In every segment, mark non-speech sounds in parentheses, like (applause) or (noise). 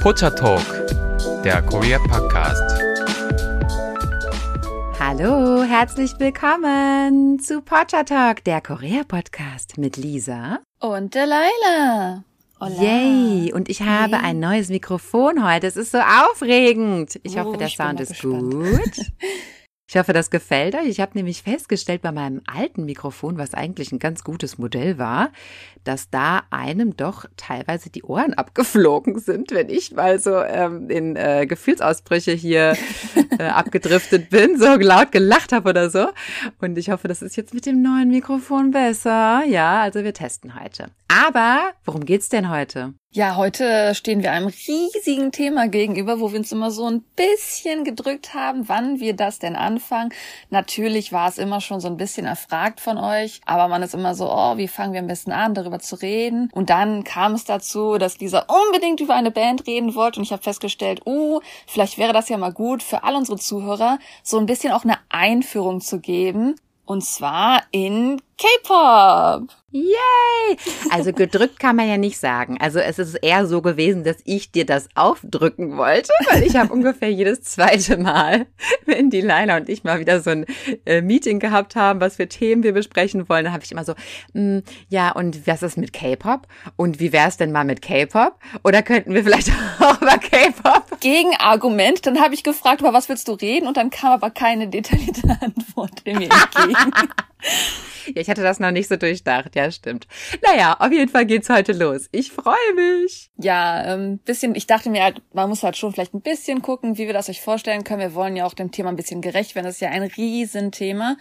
Pocha Talk, der Korea Podcast. Hallo, herzlich willkommen zu Pocha Talk, der Korea Podcast mit Lisa und Delilah. Hola. Yay! Und ich habe hey. ein neues Mikrofon heute. Es ist so aufregend. Ich oh, hoffe, der ich Sound ist gut. (laughs) Ich hoffe, das gefällt euch. Ich habe nämlich festgestellt bei meinem alten Mikrofon, was eigentlich ein ganz gutes Modell war, dass da einem doch teilweise die Ohren (laughs) abgeflogen sind, wenn ich mal so ähm, in äh, Gefühlsausbrüche hier äh, (laughs) abgedriftet bin, so laut gelacht habe oder so. Und ich hoffe, das ist jetzt mit dem neuen Mikrofon besser. Ja, also wir testen heute. Aber worum geht's denn heute? Ja, heute stehen wir einem riesigen Thema gegenüber, wo wir uns immer so ein bisschen gedrückt haben, wann wir das denn anfangen. Natürlich war es immer schon so ein bisschen erfragt von euch, aber man ist immer so, oh, wie fangen wir am besten an, darüber zu reden? Und dann kam es dazu, dass Lisa unbedingt über eine Band reden wollte und ich habe festgestellt, uh, vielleicht wäre das ja mal gut für all unsere Zuhörer, so ein bisschen auch eine Einführung zu geben. Und zwar in K-Pop. Yay! Also gedrückt kann man ja nicht sagen. Also es ist eher so gewesen, dass ich dir das aufdrücken wollte, weil ich habe ungefähr jedes zweite Mal, (laughs) wenn die Leila und ich mal wieder so ein äh, Meeting gehabt haben, was für Themen wir besprechen wollen, dann habe ich immer so, mh, mm, ja und was ist mit K-Pop? Und wie wär's denn mal mit K-Pop? Oder könnten wir vielleicht (laughs) auch über K-Pop? Gegenargument, dann habe ich gefragt, über was willst du reden? Und dann kam aber keine detaillierte (laughs) Antwort in mir entgegen. Ja, ich hatte das noch nicht so durchdacht. Ja, stimmt. Naja, auf jeden Fall geht's heute los. Ich freue mich. Ja, ähm, bisschen, ich dachte mir halt, man muss halt schon vielleicht ein bisschen gucken, wie wir das euch vorstellen können. Wir wollen ja auch dem Thema ein bisschen gerecht werden. Das ist ja ein Riesenthema.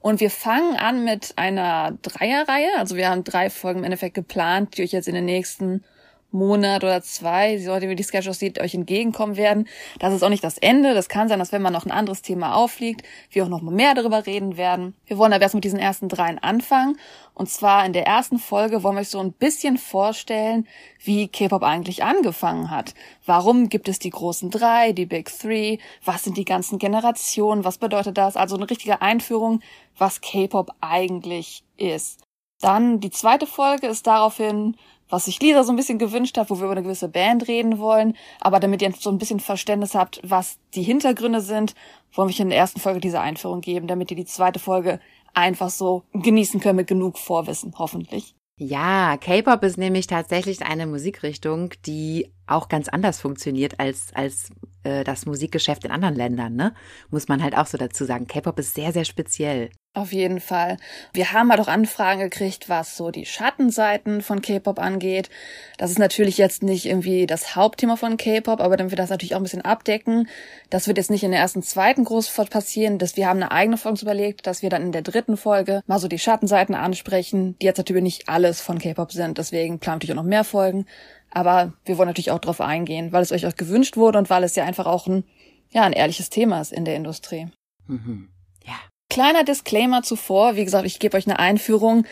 Und wir fangen an mit einer Dreierreihe. Also wir haben drei Folgen im Endeffekt geplant, die euch jetzt in den nächsten Monat oder zwei, sollte wie die Sketch aussieht, euch entgegenkommen werden. Das ist auch nicht das Ende. Das kann sein, dass wenn man noch ein anderes Thema aufliegt, wir auch noch mal mehr darüber reden werden. Wir wollen aber erst mit diesen ersten dreien anfangen. Und zwar in der ersten Folge wollen wir euch so ein bisschen vorstellen, wie K-Pop eigentlich angefangen hat. Warum gibt es die großen drei, die Big Three? Was sind die ganzen Generationen? Was bedeutet das? Also eine richtige Einführung, was K-Pop eigentlich ist. Dann die zweite Folge ist daraufhin was sich Lisa so ein bisschen gewünscht hat, wo wir über eine gewisse Band reden wollen. Aber damit ihr so ein bisschen Verständnis habt, was die Hintergründe sind, wollen wir euch in der ersten Folge diese Einführung geben, damit ihr die zweite Folge einfach so genießen könnt mit genug Vorwissen, hoffentlich. Ja, K-Pop ist nämlich tatsächlich eine Musikrichtung, die auch ganz anders funktioniert als, als äh, das Musikgeschäft in anderen Ländern, ne? Muss man halt auch so dazu sagen. K-Pop ist sehr, sehr speziell. Auf jeden Fall. Wir haben halt auch Anfragen gekriegt, was so die Schattenseiten von K-Pop angeht. Das ist natürlich jetzt nicht irgendwie das Hauptthema von K-Pop, aber damit wir das natürlich auch ein bisschen abdecken, das wird jetzt nicht in der ersten, zweiten groß passieren, dass wir haben eine eigene Folge überlegt, dass wir dann in der dritten Folge mal so die Schattenseiten ansprechen, die jetzt natürlich nicht alles von K-Pop sind. Deswegen planen natürlich auch noch mehr Folgen. Aber wir wollen natürlich auch darauf eingehen, weil es euch auch gewünscht wurde und weil es ja einfach auch ein, ja, ein ehrliches Thema ist in der Industrie. Mhm. Kleiner Disclaimer zuvor, wie gesagt, ich gebe euch eine Einführung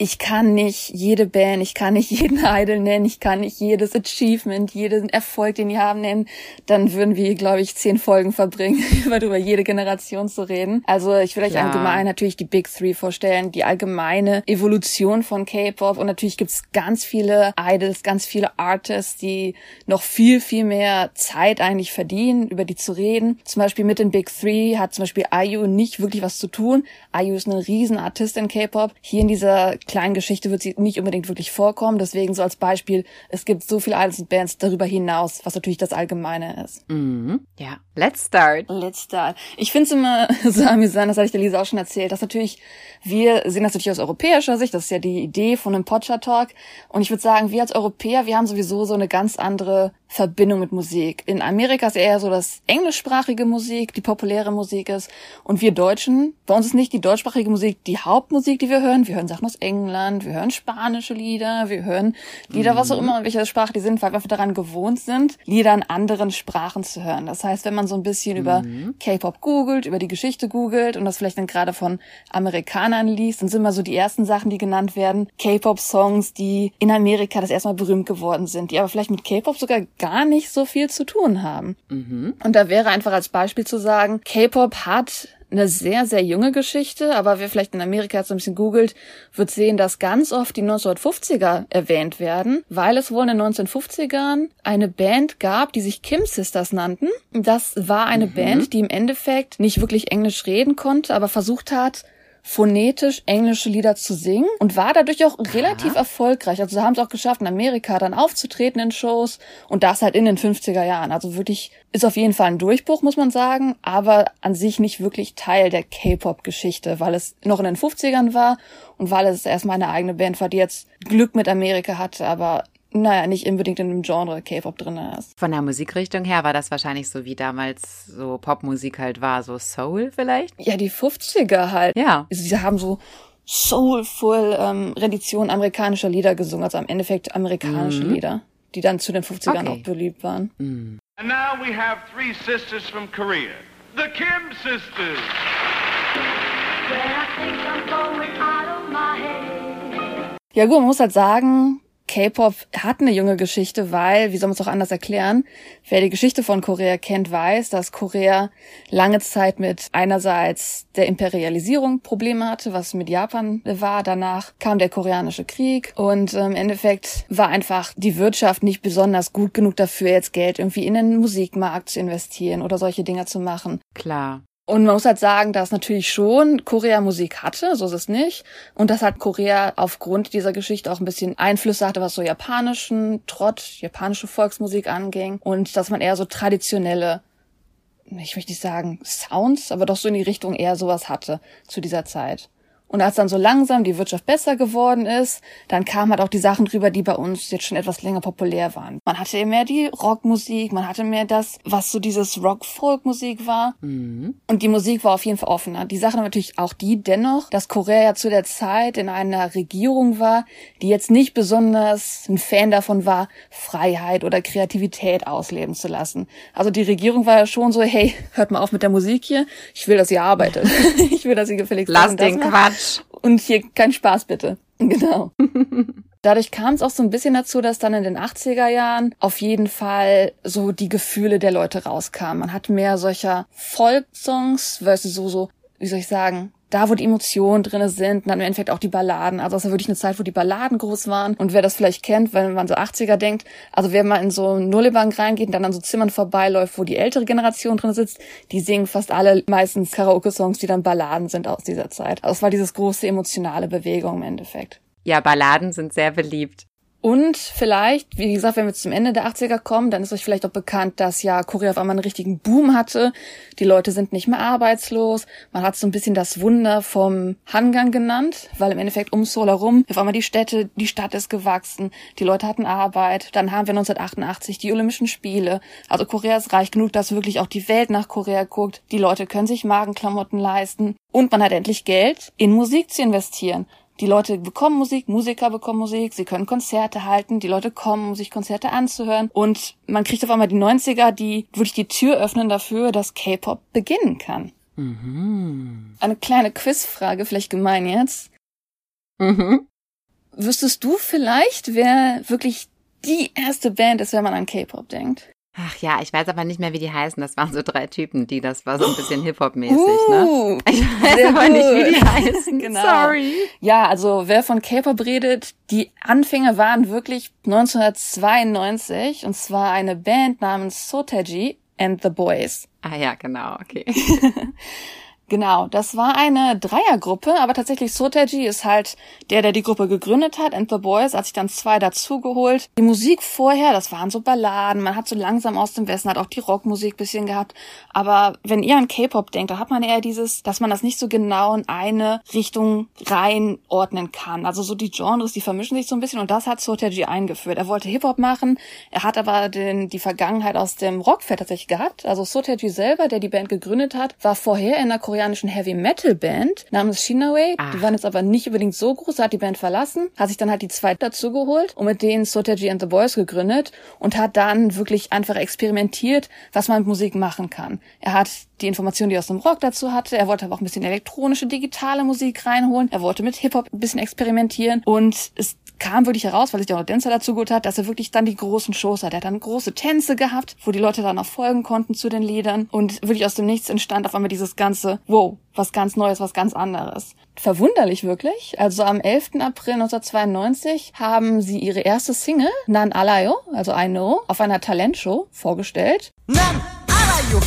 ich kann nicht jede Band, ich kann nicht jeden Idol nennen, ich kann nicht jedes Achievement, jeden Erfolg, den die haben, nennen. Dann würden wir, glaube ich, zehn Folgen verbringen, (laughs) über jede Generation zu reden. Also ich will euch ja. allgemein natürlich die Big Three vorstellen, die allgemeine Evolution von K-Pop. Und natürlich gibt's ganz viele Idols, ganz viele Artists, die noch viel, viel mehr Zeit eigentlich verdienen, über die zu reden. Zum Beispiel mit den Big Three hat zum Beispiel IU nicht wirklich was zu tun. IU ist eine riesen Artistin K-Pop. Hier in dieser kleinen Geschichte wird sie nicht unbedingt wirklich vorkommen. Deswegen so als Beispiel, es gibt so viele Idols und Bands darüber hinaus, was natürlich das Allgemeine ist. Mhm. Ja, let's start. Let's start. Ich finde es immer (laughs) so amüsant, das hatte ich der Lisa auch schon erzählt, dass natürlich, wir sehen das natürlich aus europäischer Sicht, das ist ja die Idee von einem Podshow Talk. Und ich würde sagen, wir als Europäer, wir haben sowieso so eine ganz andere Verbindung mit Musik. In Amerika ist eher so das englischsprachige Musik, die populäre Musik ist. Und wir Deutschen, bei uns ist nicht die deutschsprachige Musik die Hauptmusik, die wir hören. Wir hören Sachen aus England, wir hören spanische Lieder, wir hören Lieder, was auch mhm. immer, in welcher Sprache die sind, weil wir einfach daran gewohnt sind, Lieder in anderen Sprachen zu hören. Das heißt, wenn man so ein bisschen mhm. über K-Pop googelt, über die Geschichte googelt und das vielleicht dann gerade von Amerikanern liest, dann sind immer so die ersten Sachen, die genannt werden, K-Pop-Songs, die in Amerika das erstmal berühmt geworden sind, die aber vielleicht mit K-Pop sogar gar nicht so viel zu tun haben. Mhm. Und da wäre einfach als Beispiel zu sagen, K-Pop hat eine sehr, sehr junge Geschichte, aber wer vielleicht in Amerika jetzt ein bisschen googelt, wird sehen, dass ganz oft die 1950er erwähnt werden, weil es wohl in den 1950ern eine Band gab, die sich Kim Sisters nannten. Das war eine mhm. Band, die im Endeffekt nicht wirklich Englisch reden konnte, aber versucht hat, phonetisch englische Lieder zu singen und war dadurch auch relativ ja. erfolgreich. Also haben es auch geschafft, in Amerika dann aufzutreten in Shows und das halt in den 50er Jahren. Also wirklich ist auf jeden Fall ein Durchbruch, muss man sagen, aber an sich nicht wirklich Teil der K-Pop-Geschichte, weil es noch in den 50ern war und weil es erstmal eine eigene Band war, die jetzt Glück mit Amerika hatte, aber naja, nicht unbedingt in dem Genre K-Pop drin ist. Von der Musikrichtung her war das wahrscheinlich so wie damals so Popmusik halt war, so Soul vielleicht? Ja, die 50er halt. Ja. Sie haben so soulful ähm, Religion amerikanischer Lieder gesungen, also im Endeffekt amerikanische mhm. Lieder, die dann zu den 50ern okay. auch beliebt waren. Mhm. And now we have three sisters from Korea. The Kim sisters. Ja gut, man muss halt sagen, K-Pop hat eine junge Geschichte, weil, wie soll man es auch anders erklären, wer die Geschichte von Korea kennt, weiß, dass Korea lange Zeit mit einerseits der Imperialisierung Probleme hatte, was mit Japan war. Danach kam der koreanische Krieg und ähm, im Endeffekt war einfach die Wirtschaft nicht besonders gut genug dafür, jetzt Geld irgendwie in den Musikmarkt zu investieren oder solche Dinge zu machen. Klar. Und man muss halt sagen, dass natürlich schon Korea Musik hatte, so ist es nicht. Und dass halt Korea aufgrund dieser Geschichte auch ein bisschen Einflüsse hatte, was so japanischen Trott, japanische Volksmusik anging. Und dass man eher so traditionelle, ich möchte nicht sagen Sounds, aber doch so in die Richtung eher sowas hatte zu dieser Zeit. Und als dann so langsam die Wirtschaft besser geworden ist, dann kamen halt auch die Sachen drüber, die bei uns jetzt schon etwas länger populär waren. Man hatte mehr die Rockmusik, man hatte mehr das, was so dieses Rock-Folk-Musik war. Mhm. Und die Musik war auf jeden Fall offener. Die Sache natürlich auch die dennoch, dass Korea ja zu der Zeit in einer Regierung war, die jetzt nicht besonders ein Fan davon war, Freiheit oder Kreativität ausleben zu lassen. Also die Regierung war ja schon so, hey, hört mal auf mit der Musik hier. Ich will, dass ihr arbeitet. (laughs) ich will, dass ihr gefälligst Lass den Quatsch Quatsch. Und hier kein Spaß bitte. (laughs) Genau. Dadurch kam es auch so ein bisschen dazu, dass dann in den 80er Jahren auf jeden Fall so die Gefühle der Leute rauskamen. Man hat mehr solcher Folksongs, du, so, so, wie soll ich sagen, da, wo die Emotionen drinne sind, dann im Endeffekt auch die Balladen. Also es war wirklich eine Zeit, wo die Balladen groß waren. Und wer das vielleicht kennt, wenn man so 80er denkt, also wer mal in so Nullebank reingeht und dann an so Zimmern vorbeiläuft, wo die ältere Generation drin sitzt, die singen fast alle meistens Karaoke-Songs, die dann Balladen sind aus dieser Zeit. Also es war dieses große emotionale Bewegung im Endeffekt. Ja, Balladen sind sehr beliebt. Und vielleicht, wie gesagt, wenn wir zum Ende der 80er kommen, dann ist euch vielleicht auch bekannt, dass ja Korea auf einmal einen richtigen Boom hatte. Die Leute sind nicht mehr arbeitslos. Man hat so ein bisschen das Wunder vom Hangang genannt, weil im Endeffekt um Seoul herum auf einmal die Städte, die Stadt ist gewachsen, die Leute hatten Arbeit. Dann haben wir 1988 die Olympischen Spiele. Also Korea ist reich genug, dass wirklich auch die Welt nach Korea guckt. Die Leute können sich Magenklamotten leisten. Und man hat endlich Geld, in Musik zu investieren. Die Leute bekommen Musik, Musiker bekommen Musik, sie können Konzerte halten, die Leute kommen, um sich Konzerte anzuhören. Und man kriegt auf einmal die 90er, die wirklich die Tür öffnen dafür, dass K-Pop beginnen kann. Mhm. Eine kleine Quizfrage, vielleicht gemein jetzt. Mhm. Wüsstest du vielleicht, wer wirklich die erste Band ist, wenn man an K-Pop denkt? Ach ja, ich weiß aber nicht mehr, wie die heißen. Das waren so drei Typen, die, das war so ein bisschen (gasps) Hip-Hop-mäßig, ne? uh, ne? Ich weiß aber gut. nicht, wie die (laughs) heißen. genau. Sorry. Ja, also wer von K-Pop redet, die Anfänge waren wirklich 1992 und zwar eine Band namens Sotaji and the Boys. Ah ja, genau, okay. (laughs) Genau, das war eine Dreiergruppe, aber tatsächlich Sotaji ist halt der, der die Gruppe gegründet hat, and the Boys, hat sich dann zwei dazugeholt. Die Musik vorher, das waren so Balladen, man hat so langsam aus dem Westen, hat auch die Rockmusik bisschen gehabt, aber wenn ihr an K-Pop denkt, da hat man eher dieses, dass man das nicht so genau in eine Richtung reinordnen kann. Also so die Genres, die vermischen sich so ein bisschen und das hat Sotaji eingeführt. Er wollte Hip-Hop machen, er hat aber den, die Vergangenheit aus dem Rockfeld tatsächlich gehabt. Also Sotaji selber, der die Band gegründet hat, war vorher in der koreanischen Heavy Metal Band namens Shinaway. Ach. Die waren jetzt aber nicht unbedingt so groß, hat die Band verlassen, hat sich dann halt die zwei dazu geholt und mit denen Sotaji and the Boys gegründet und hat dann wirklich einfach experimentiert, was man mit Musik machen kann. Er hat die Informationen, die er aus dem Rock dazu hatte. Er wollte aber auch ein bisschen elektronische, digitale Musik reinholen. Er wollte mit Hip-Hop ein bisschen experimentieren und es kam wirklich heraus, weil sich der Tänzer dazu gut hat, dass er wirklich dann die großen Shows hat. Er hat dann große Tänze gehabt, wo die Leute dann auch folgen konnten zu den Liedern und wirklich aus dem Nichts entstand auf einmal dieses ganze, wow, was ganz Neues, was ganz anderes. Verwunderlich wirklich. Also am 11. April 1992 haben sie ihre erste Single, Nan Alayo, also I Know, auf einer Talentshow vorgestellt. Nan Alayo,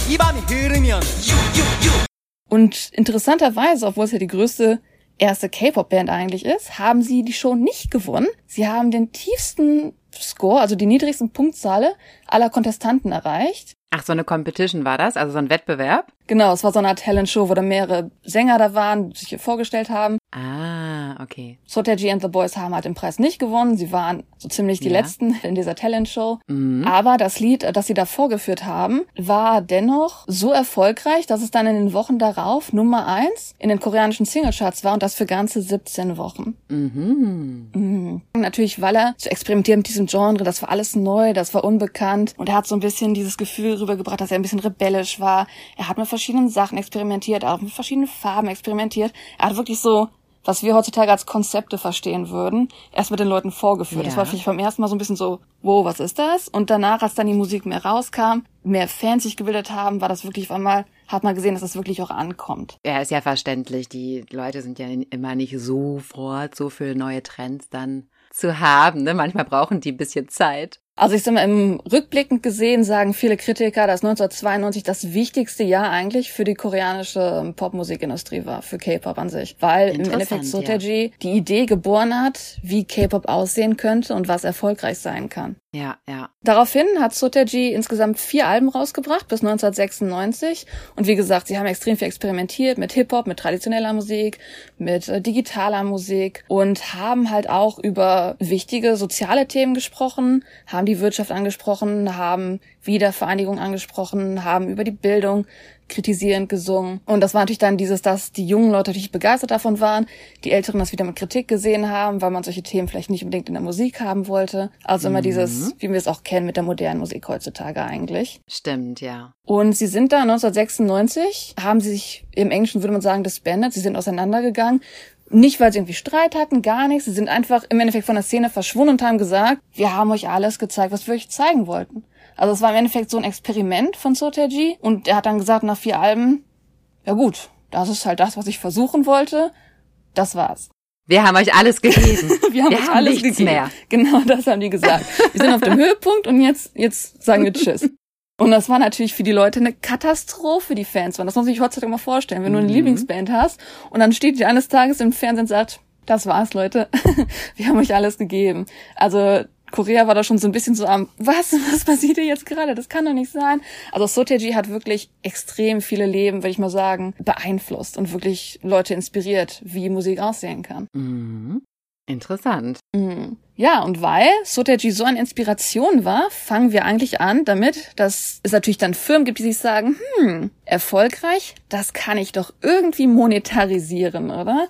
und interessanterweise, obwohl es ja die größte erste K-Pop-Band eigentlich ist, haben sie die Show nicht gewonnen. Sie haben den tiefsten Score, also die niedrigsten Punktzahle aller Kontestanten erreicht. Ach, so eine Competition war das? Also so ein Wettbewerb? Genau, es war so eine Art Talent-Show, wo da mehrere Sänger da waren, die sich hier vorgestellt haben. Ah, okay. Sotaji and the Boys haben halt den Preis nicht gewonnen. Sie waren so ziemlich die ja. letzten in dieser Talent-Show. Mhm. Aber das Lied, das sie da vorgeführt haben, war dennoch so erfolgreich, dass es dann in den Wochen darauf Nummer eins in den koreanischen Singlecharts war und das für ganze 17 Wochen. Mhm. Mhm. Natürlich, weil er zu experimentieren mit diesem Genre, das war alles neu, das war unbekannt und er hat so ein bisschen dieses Gefühl rübergebracht, dass er ein bisschen rebellisch war. Er hat mit verschiedenen Sachen experimentiert, auch mit verschiedenen Farben experimentiert. Er hat wirklich so was wir heutzutage als Konzepte verstehen würden, erst mit den Leuten vorgeführt. Ja. Das war für mich beim ersten Mal so ein bisschen so, wow, was ist das? Und danach, als dann die Musik mehr rauskam, mehr Fans sich gebildet haben, war das wirklich auf einmal, hat man gesehen, dass das wirklich auch ankommt. Ja, ist ja verständlich. Die Leute sind ja immer nicht sofort so für neue Trends dann zu haben. Ne? Manchmal brauchen die ein bisschen Zeit. Also ich sag mal, im Rückblickend gesehen sagen viele Kritiker, dass 1992 das wichtigste Jahr eigentlich für die koreanische Popmusikindustrie war, für K-Pop an sich. Weil im Endeffekt Sotaji ja. die Idee geboren hat, wie K-Pop aussehen könnte und was erfolgreich sein kann. Ja, ja. Daraufhin hat Sotaji insgesamt vier Alben rausgebracht bis 1996. Und wie gesagt, sie haben extrem viel experimentiert mit Hip-Hop, mit traditioneller Musik, mit äh, digitaler Musik und haben halt auch über wichtige soziale Themen gesprochen, haben die Wirtschaft angesprochen, haben Wiedervereinigung angesprochen, haben über die Bildung kritisierend gesungen. Und das war natürlich dann dieses, dass die jungen Leute natürlich begeistert davon waren, die Älteren das wieder mit Kritik gesehen haben, weil man solche Themen vielleicht nicht unbedingt in der Musik haben wollte. Also immer mhm. dieses, wie wir es auch kennen mit der modernen Musik heutzutage eigentlich. Stimmt, ja. Und sie sind da 1996, haben sie sich im Englischen würde man sagen disbanded, sie sind auseinandergegangen. Nicht, weil sie irgendwie Streit hatten, gar nichts. Sie sind einfach im Endeffekt von der Szene verschwunden und haben gesagt, wir haben euch alles gezeigt, was wir euch zeigen wollten. Also es war im Endeffekt so ein Experiment von Sotaji und er hat dann gesagt nach vier Alben, ja gut, das ist halt das, was ich versuchen wollte. Das war's. Wir haben euch alles gegeben. (laughs) wir haben wir euch haben alles gegeben. Mehr. Genau, das haben die gesagt. Wir sind auf dem (laughs) Höhepunkt und jetzt, jetzt sagen wir Tschüss. Und das war natürlich für die Leute eine Katastrophe, die Fans waren. Das muss man sich heutzutage mal vorstellen. Wenn du eine mhm. Lieblingsband hast und dann steht die eines Tages im Fernsehen und sagt, das war's, Leute. (laughs) wir haben euch alles gegeben. Also Korea war da schon so ein bisschen so am, was, (laughs) was passiert hier jetzt gerade? Das kann doch nicht sein. Also Soteji hat wirklich extrem viele Leben, würde ich mal sagen, beeinflusst und wirklich Leute inspiriert, wie Musik aussehen kann. Mhm. Interessant. Mhm. Ja, und weil Soteji so eine Inspiration war, fangen wir eigentlich an damit, dass es natürlich dann Firmen gibt, die sich sagen, hm, erfolgreich, das kann ich doch irgendwie monetarisieren, oder?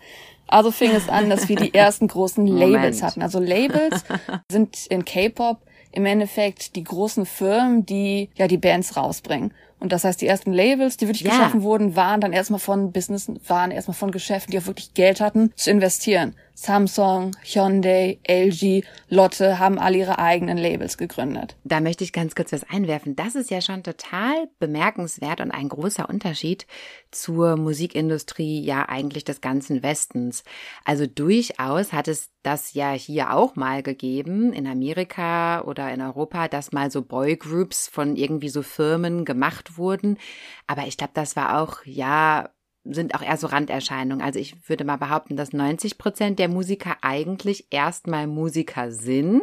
Also fing es an, dass wir die ersten großen Labels hatten. Also Labels (laughs) sind in K-Pop im Endeffekt die großen Firmen, die ja die Bands rausbringen. Und das heißt, die ersten Labels, die wirklich ja. geschaffen wurden, waren dann erstmal von Business, waren erstmal von Geschäften, die auch wirklich Geld hatten, zu investieren. Samsung, Hyundai, LG, Lotte haben alle ihre eigenen Labels gegründet. Da möchte ich ganz kurz was einwerfen. Das ist ja schon total bemerkenswert und ein großer Unterschied zur Musikindustrie ja eigentlich des ganzen Westens. Also durchaus hat es das ja hier auch mal gegeben in Amerika oder in Europa, dass mal so Boygroups von irgendwie so Firmen gemacht wurden. Aber ich glaube, das war auch ja sind auch eher so Randerscheinungen. Also ich würde mal behaupten, dass 90 Prozent der Musiker eigentlich erstmal Musiker sind,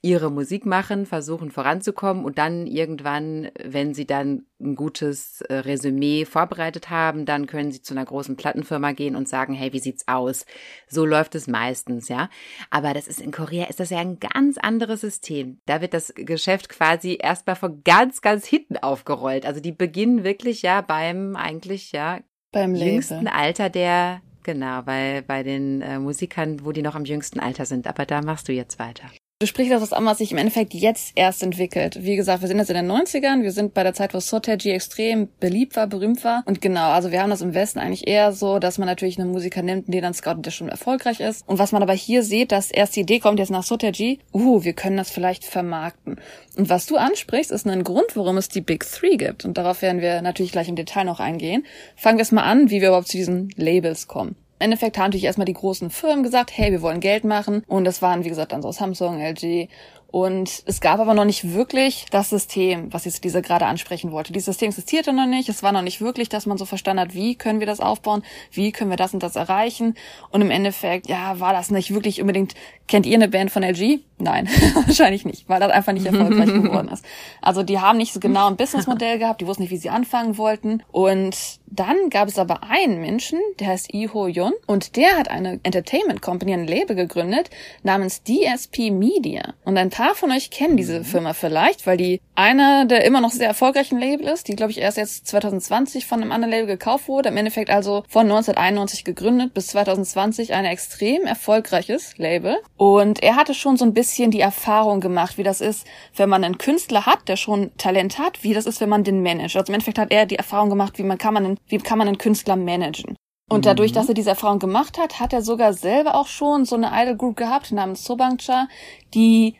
ihre Musik machen, versuchen voranzukommen und dann irgendwann, wenn sie dann ein gutes äh, Resümee vorbereitet haben, dann können sie zu einer großen Plattenfirma gehen und sagen, hey, wie sieht's aus? So läuft es meistens, ja. Aber das ist in Korea ist das ja ein ganz anderes System. Da wird das Geschäft quasi erstmal von ganz, ganz hinten aufgerollt. Also die beginnen wirklich ja beim eigentlich ja beim jüngsten Alter der, genau, bei, bei den äh, Musikern, wo die noch am jüngsten Alter sind. Aber da machst du jetzt weiter. Du sprichst das an, was sich im Endeffekt jetzt erst entwickelt. Wie gesagt, wir sind jetzt in den 90ern, wir sind bei der Zeit, wo Sotergy extrem beliebt war, berühmt war. Und genau, also wir haben das im Westen eigentlich eher so, dass man natürlich einen Musiker nimmt, den dann scoutet, der schon erfolgreich ist. Und was man aber hier sieht, dass erst die Idee kommt jetzt nach Sotergy, uh, wir können das vielleicht vermarkten. Und was du ansprichst, ist ein Grund, warum es die Big Three gibt. Und darauf werden wir natürlich gleich im Detail noch eingehen. Fangen wir es mal an, wie wir überhaupt zu diesen Labels kommen. Im Endeffekt haben natürlich erstmal die großen Firmen gesagt, hey, wir wollen Geld machen. Und das waren, wie gesagt, dann so Samsung, LG und es gab aber noch nicht wirklich das System, was jetzt diese gerade ansprechen wollte. Dieses System existierte noch nicht. Es war noch nicht wirklich, dass man so verstanden hat, wie können wir das aufbauen, wie können wir das und das erreichen. Und im Endeffekt, ja, war das nicht wirklich unbedingt. Kennt ihr eine Band von LG? Nein, (laughs) wahrscheinlich nicht, weil das einfach nicht erfolgreich (laughs) geworden ist. Also die haben nicht so genau ein Businessmodell gehabt, die wussten nicht, wie sie anfangen wollten. Und dann gab es aber einen Menschen, der heißt Iho Yun, und der hat eine Entertainment Company, ein Label gegründet namens DSP Media. Und ein paar von euch kennen diese mhm. Firma vielleicht, weil die einer der immer noch sehr erfolgreichen Label ist, die glaube ich erst jetzt 2020 von einem anderen Label gekauft wurde. Im Endeffekt also von 1991 gegründet bis 2020 ein extrem erfolgreiches Label. Und er hatte schon so ein bisschen die Erfahrung gemacht, wie das ist, wenn man einen Künstler hat, der schon Talent hat, wie das ist, wenn man den managt. Also im Endeffekt hat er die Erfahrung gemacht, wie man kann man einen, wie kann man einen Künstler managen. Und dadurch, mhm. dass er diese Erfahrung gemacht hat, hat er sogar selber auch schon so eine Idol Group gehabt namens Sobangcha, die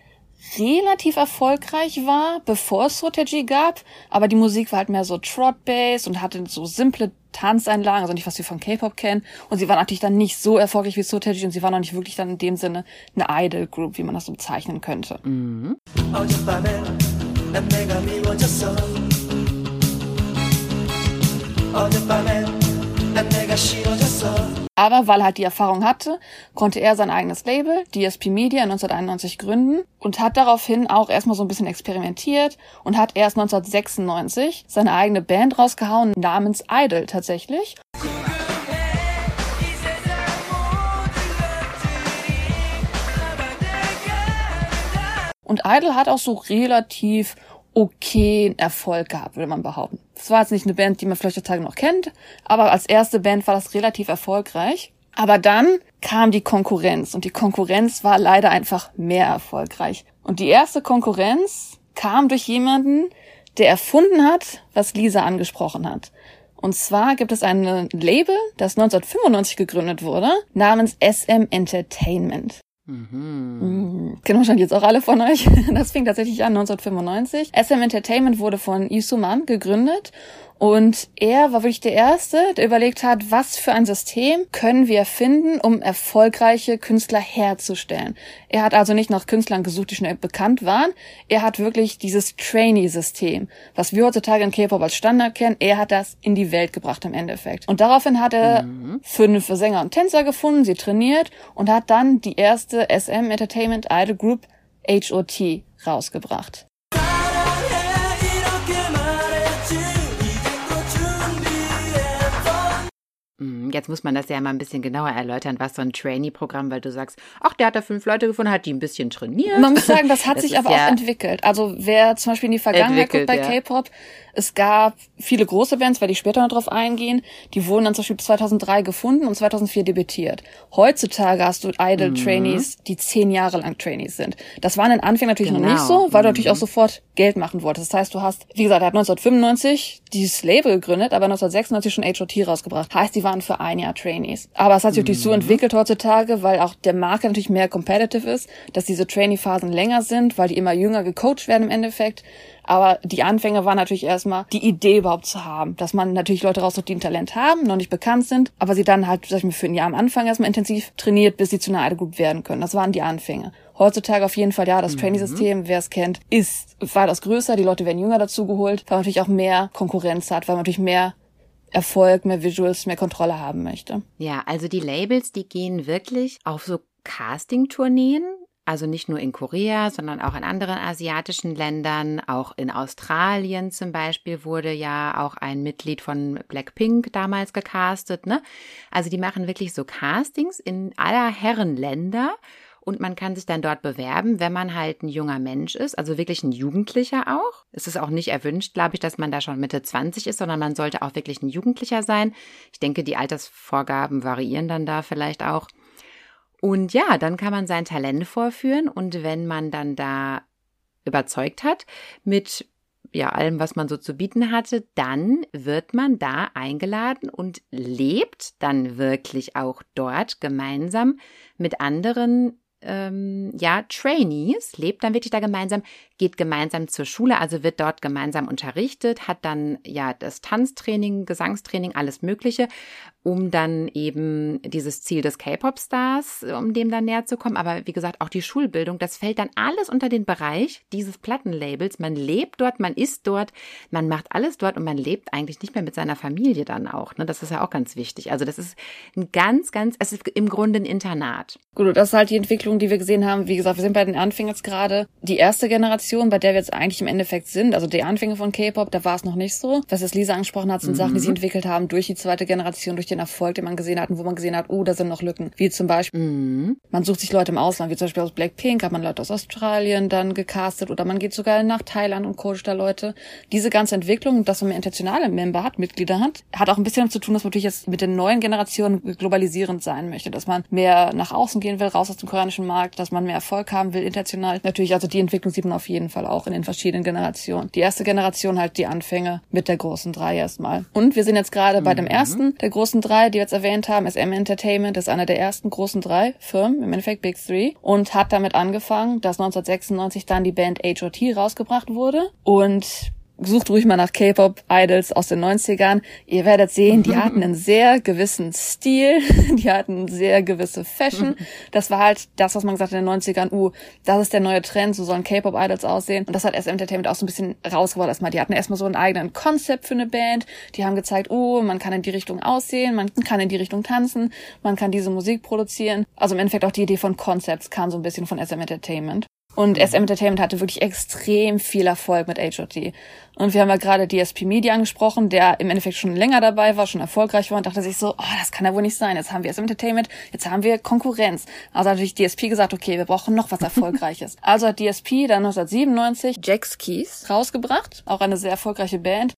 relativ erfolgreich war, bevor es Soteji gab, aber die Musik war halt mehr so Trot-Bass und hatte so simple Tanzeinlagen, also nicht, was wir von K-Pop kennen. Und sie war natürlich dann nicht so erfolgreich wie Soteji und sie war noch nicht wirklich dann in dem Sinne eine Idol-Group, wie man das so bezeichnen könnte. Mhm. Aber weil er halt die Erfahrung hatte, konnte er sein eigenes Label, DSP Media, 1991 gründen und hat daraufhin auch erstmal so ein bisschen experimentiert und hat erst 1996 seine eigene Band rausgehauen, namens Idol tatsächlich. Und Idol hat auch so relativ okay Erfolg gehabt, würde man behaupten. Es war jetzt nicht eine Band, die man vielleicht heutzutage noch kennt, aber als erste Band war das relativ erfolgreich. Aber dann kam die Konkurrenz und die Konkurrenz war leider einfach mehr erfolgreich. Und die erste Konkurrenz kam durch jemanden, der erfunden hat, was Lisa angesprochen hat. Und zwar gibt es ein Label, das 1995 gegründet wurde, namens SM Entertainment. Mhm. Kennen wahrscheinlich jetzt auch alle von euch. (laughs) Das fing tatsächlich an 1995. SM Entertainment wurde von Isuman gegründet und er war wirklich der Erste, der überlegt hat, was für ein System können wir finden, um erfolgreiche Künstler herzustellen. Er hat also nicht nach Künstlern gesucht, die schnell bekannt waren. Er hat wirklich dieses Trainee-System, was wir heutzutage in K-Pop als Standard kennen, er hat das in die Welt gebracht im Endeffekt. Und daraufhin hat er mhm. fünf Sänger und Tänzer gefunden, sie trainiert und hat dann die erste SM Entertainment Idol Group HOT rausgebracht. Jetzt muss man das ja mal ein bisschen genauer erläutern, was so ein Trainee-Programm, weil du sagst, ach, der hat da fünf Leute gefunden, hat die ein bisschen trainiert. Man muss sagen, das hat das sich aber ja auch entwickelt. Also wer zum Beispiel in die Vergangenheit guckt bei ja. K-Pop, es gab viele große Bands, werde ich später noch drauf eingehen, die wurden dann zum Beispiel 2003 gefunden und 2004 debütiert. Heutzutage hast du Idol-Trainees, mhm. die zehn Jahre lang Trainees sind. Das war in den Anfängen natürlich genau. noch nicht genau. so, weil du natürlich auch mhm. sofort Geld machen wolltest. Das heißt, du hast, wie gesagt, er hat 1995 dieses Label gegründet, aber 1996 schon HOT rausgebracht. Heißt, die waren für ein Jahr Trainees. Aber es hat sich natürlich so mhm. entwickelt heutzutage, weil auch der Markt natürlich mehr competitive ist, dass diese Trainee-Phasen länger sind, weil die immer jünger gecoacht werden im Endeffekt. Aber die Anfänge waren natürlich erstmal die Idee überhaupt zu haben, dass man natürlich Leute raussucht, die ein Talent haben, noch nicht bekannt sind, aber sie dann halt, sag ich mal, für ein Jahr am Anfang erstmal intensiv trainiert, bis sie zu einer Idol Group werden können. Das waren die Anfänge. Heutzutage auf jeden Fall, ja, das mhm. Trainee-System, wer es kennt, ist, war das größer, die Leute werden jünger dazugeholt, weil man natürlich auch mehr Konkurrenz hat, weil man natürlich mehr Erfolg, mehr Visuals, mehr Kontrolle haben möchte. Ja, also die Labels, die gehen wirklich auf so Casting-Tourneen also nicht nur in Korea, sondern auch in anderen asiatischen Ländern. Auch in Australien zum Beispiel wurde ja auch ein Mitglied von Blackpink damals gecastet. Ne? Also die machen wirklich so Castings in aller Herren Länder. Und man kann sich dann dort bewerben, wenn man halt ein junger Mensch ist, also wirklich ein Jugendlicher auch. Es ist auch nicht erwünscht, glaube ich, dass man da schon Mitte 20 ist, sondern man sollte auch wirklich ein Jugendlicher sein. Ich denke, die Altersvorgaben variieren dann da vielleicht auch. Und ja, dann kann man sein Talent vorführen. Und wenn man dann da überzeugt hat mit ja, allem, was man so zu bieten hatte, dann wird man da eingeladen und lebt dann wirklich auch dort gemeinsam mit anderen ähm, ja, Trainees, lebt dann wirklich da gemeinsam, geht gemeinsam zur Schule, also wird dort gemeinsam unterrichtet, hat dann ja das Tanztraining, Gesangstraining, alles Mögliche um dann eben dieses Ziel des K-Pop-Stars, um dem dann näher zu kommen. Aber wie gesagt, auch die Schulbildung, das fällt dann alles unter den Bereich dieses Plattenlabels. Man lebt dort, man ist dort, man macht alles dort und man lebt eigentlich nicht mehr mit seiner Familie dann auch. Ne? Das ist ja auch ganz wichtig. Also das ist ein ganz, ganz, es ist im Grunde ein Internat. Gut, das ist halt die Entwicklung, die wir gesehen haben. Wie gesagt, wir sind bei den Anfängen jetzt gerade. Die erste Generation, bei der wir jetzt eigentlich im Endeffekt sind, also die Anfänge von K-Pop, da war es noch nicht so. Was jetzt Lisa angesprochen hat, sind mhm. Sachen, die sich entwickelt haben durch die zweite Generation, durch den den Erfolg, den man gesehen hat und wo man gesehen hat, oh, da sind noch Lücken. Wie zum Beispiel, mhm. man sucht sich Leute im Ausland, wie zum Beispiel aus Blackpink, hat man Leute aus Australien dann gecastet oder man geht sogar nach Thailand und coacht da Leute. Diese ganze Entwicklung, dass man mehr internationale Member hat, Mitglieder hat, hat auch ein bisschen zu tun, dass man natürlich jetzt mit den neuen Generationen globalisierend sein möchte, dass man mehr nach außen gehen will, raus aus dem koreanischen Markt, dass man mehr Erfolg haben will international. Natürlich, also die Entwicklung sieht man auf jeden Fall auch in den verschiedenen Generationen. Die erste Generation halt die Anfänge mit der großen drei erstmal. Und wir sind jetzt gerade mhm. bei dem ersten der großen drei, die wir jetzt erwähnt haben, SM Entertainment ist einer der ersten großen drei Firmen, im Endeffekt Big Three, und hat damit angefangen, dass 1996 dann die Band H.O.T. rausgebracht wurde und sucht ruhig mal nach K-Pop-Idols aus den 90ern. Ihr werdet sehen, die hatten einen sehr gewissen Stil, (laughs) die hatten sehr gewisse Fashion. Das war halt das, was man gesagt hat in den 90ern, uh, das ist der neue Trend, so sollen K-Pop-Idols aussehen. Und das hat SM Entertainment auch so ein bisschen rausgebracht erstmal. Die hatten erstmal so einen eigenen Konzept für eine Band. Die haben gezeigt, oh, man kann in die Richtung aussehen, man kann in die Richtung tanzen, man kann diese Musik produzieren. Also im Endeffekt auch die Idee von Concepts kam so ein bisschen von SM Entertainment. Und SM Entertainment hatte wirklich extrem viel Erfolg mit HOT. Und wir haben ja gerade DSP Media angesprochen, der im Endeffekt schon länger dabei war, schon erfolgreich war und dachte sich so, oh, das kann ja wohl nicht sein. Jetzt haben wir SM Entertainment, jetzt haben wir Konkurrenz. Also hat natürlich DSP gesagt, okay, wir brauchen noch was (laughs) Erfolgreiches. also hat DSP dann 1997 Jax Keys rausgebracht, auch eine sehr erfolgreiche Band.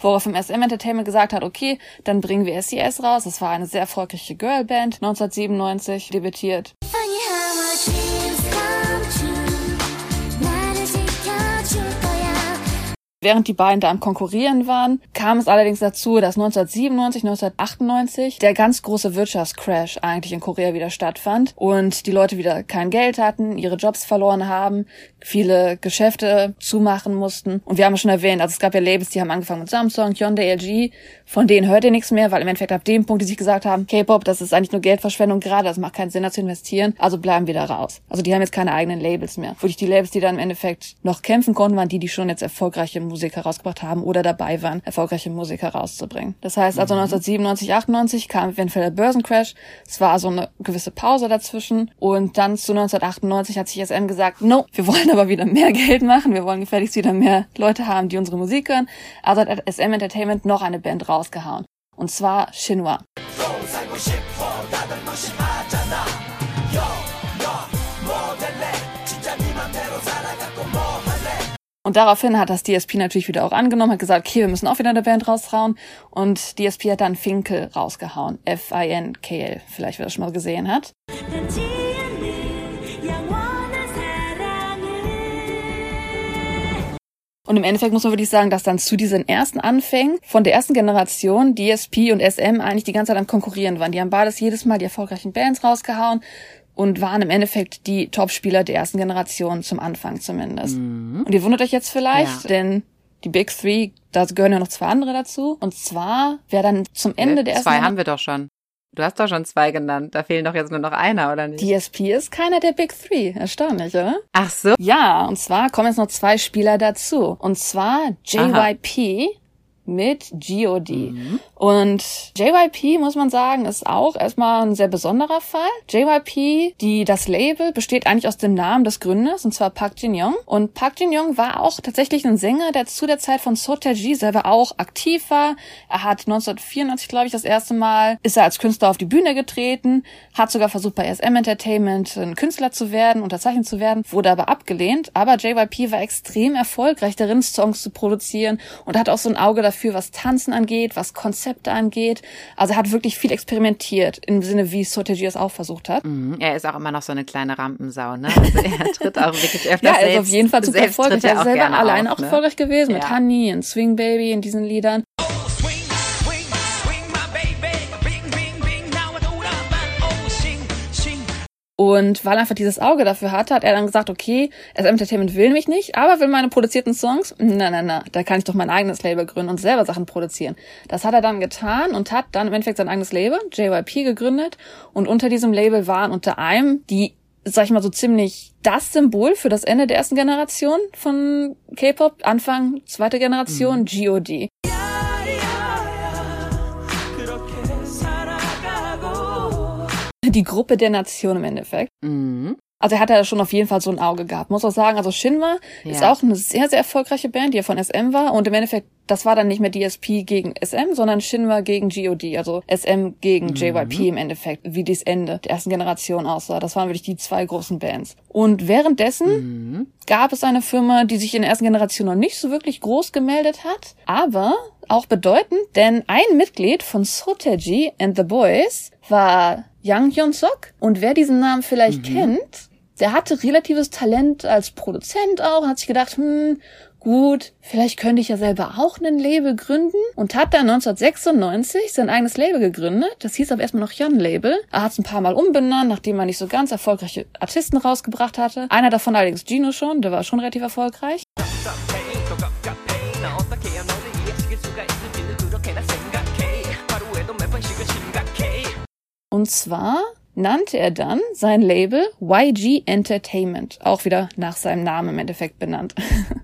Woraufhin SM Entertainment gesagt hat, okay, dann bringen wir SES raus. Das war eine sehr erfolgreiche Girlband, 1997 debütiert. Während die beiden da am Konkurrieren waren, kam es allerdings dazu, dass 1997, 1998 der ganz große Wirtschaftscrash eigentlich in Korea wieder stattfand und die Leute wieder kein Geld hatten, ihre Jobs verloren haben, viele Geschäfte zumachen mussten. Und wir haben schon erwähnt, also es gab ja Labels, die haben angefangen mit Samsung, Hyundai, LG. Von denen hört ihr nichts mehr, weil im Endeffekt ab dem Punkt, die sich gesagt haben, K-Pop, das ist eigentlich nur Geldverschwendung gerade, das macht keinen Sinn, da zu investieren. Also bleiben wir da raus. Also die haben jetzt keine eigenen Labels mehr. Wirklich die Labels, die dann im Endeffekt noch kämpfen konnten, waren die, die schon jetzt erfolgreiche Musik herausgebracht haben oder dabei waren, erfolgreiche Musik herauszubringen. Das heißt also mhm. 1997, 98 kam eventuell der Börsencrash. Es war also eine gewisse Pause dazwischen. Und dann zu 1998 hat sich SM gesagt, no, wir wollen aber wieder mehr Geld machen. Wir wollen gefälligst wieder mehr Leute haben, die unsere Musik hören. Also hat SM Entertainment noch eine Band rausgehauen. Und zwar Shinwa. Und daraufhin hat das DSP natürlich wieder auch angenommen, hat gesagt, okay, wir müssen auch wieder eine Band raushauen. Und DSP hat dann Finkel rausgehauen. F-I-N-K-L. Vielleicht, wer das schon mal gesehen hat. Und im Endeffekt muss man wirklich sagen, dass dann zu diesen ersten Anfängen von der ersten Generation DSP und SM eigentlich die ganze Zeit am Konkurrieren waren. Die haben beides jedes Mal die erfolgreichen Bands rausgehauen und waren im Endeffekt die Topspieler der ersten Generation zum Anfang zumindest. Mhm. Und ihr wundert euch jetzt vielleicht, ja. denn die Big Three, da gehören ja noch zwei andere dazu. Und zwar, wer dann zum Ende der ersten... Zwei haben wir doch schon. Du hast doch schon zwei genannt. Da fehlen doch jetzt nur noch einer, oder nicht? DSP ist keiner der Big Three. Erstaunlich, oder? Ach so. Ja, und zwar kommen jetzt noch zwei Spieler dazu. Und zwar JYP Aha mit GOD. Mhm. Und JYP, muss man sagen, ist auch erstmal ein sehr besonderer Fall. JYP, die, das Label besteht eigentlich aus dem Namen des Gründers, und zwar Park Jin Young. Und Park Jin Young war auch tatsächlich ein Sänger, der zu der Zeit von Sotaji selber auch aktiv war. Er hat 1994, glaube ich, das erste Mal, ist er als Künstler auf die Bühne getreten, hat sogar versucht bei SM Entertainment ein Künstler zu werden, unterzeichnet zu werden, wurde aber abgelehnt. Aber JYP war extrem erfolgreich darin, Songs zu produzieren und hat auch so ein Auge dafür, dafür, was Tanzen angeht, was Konzepte angeht. Also er hat wirklich viel experimentiert im Sinne, wie Soteji es auch versucht hat. Mhm. Er ist auch immer noch so eine kleine Rampensau, ne? Also er (laughs) tritt auch wirklich öfters Ja, er ist selbst, auf jeden Fall super erfolgreich. er ist selber gerne alleine auf, auch ne? erfolgreich gewesen mit Ja. Honey und Swing Baby in diesen Liedern. Und weil er einfach dieses Auge dafür hatte, hat er dann gesagt, okay, SM Entertainment will mich nicht, aber will meine produzierten Songs. Na, na, na, da kann ich doch mein eigenes Label gründen und selber Sachen produzieren. Das hat er dann getan und hat dann im Endeffekt sein eigenes Label, JYP, gegründet. Und unter diesem Label waren unter einem die, sag ich mal so ziemlich das Symbol für das Ende der ersten Generation von K-Pop, Anfang zweite Generation, G.O.D. Die Gruppe der Nation im Endeffekt. Mhm. Also er hat ja schon auf jeden Fall so ein Auge gehabt. Muss auch sagen, also Shinwa ist Ja. auch eine sehr, sehr erfolgreiche Band, die ja von SM war. Und im Endeffekt, das war dann nicht mehr DSP gegen SM, sondern Shinwa gegen GOD. Also SM gegen Mhm. JYP im Endeffekt, wie das Ende der ersten Generation aussah. Das waren wirklich die zwei großen Bands. Und währenddessen Mhm. gab es eine Firma, die sich in der ersten Generation noch nicht so wirklich groß gemeldet hat, aber auch bedeutend, denn ein Mitglied von Soteji and the Boys war Yang Hyun-sok. Und wer diesen Namen vielleicht kennt, der hatte relatives Talent als Produzent auch, hat sich gedacht, hm, gut, vielleicht könnte ich ja selber auch ein Label gründen und hat dann 1996 sein eigenes Label gegründet. Das hieß aber erstmal noch Yon Label. Er hat es ein paar Mal umbenannt, nachdem er nicht so ganz erfolgreiche Artisten rausgebracht hatte. Einer davon allerdings Gino schon, der war schon relativ erfolgreich. Und zwar nannte er dann sein Label YG Entertainment, auch wieder nach seinem Namen im Endeffekt benannt.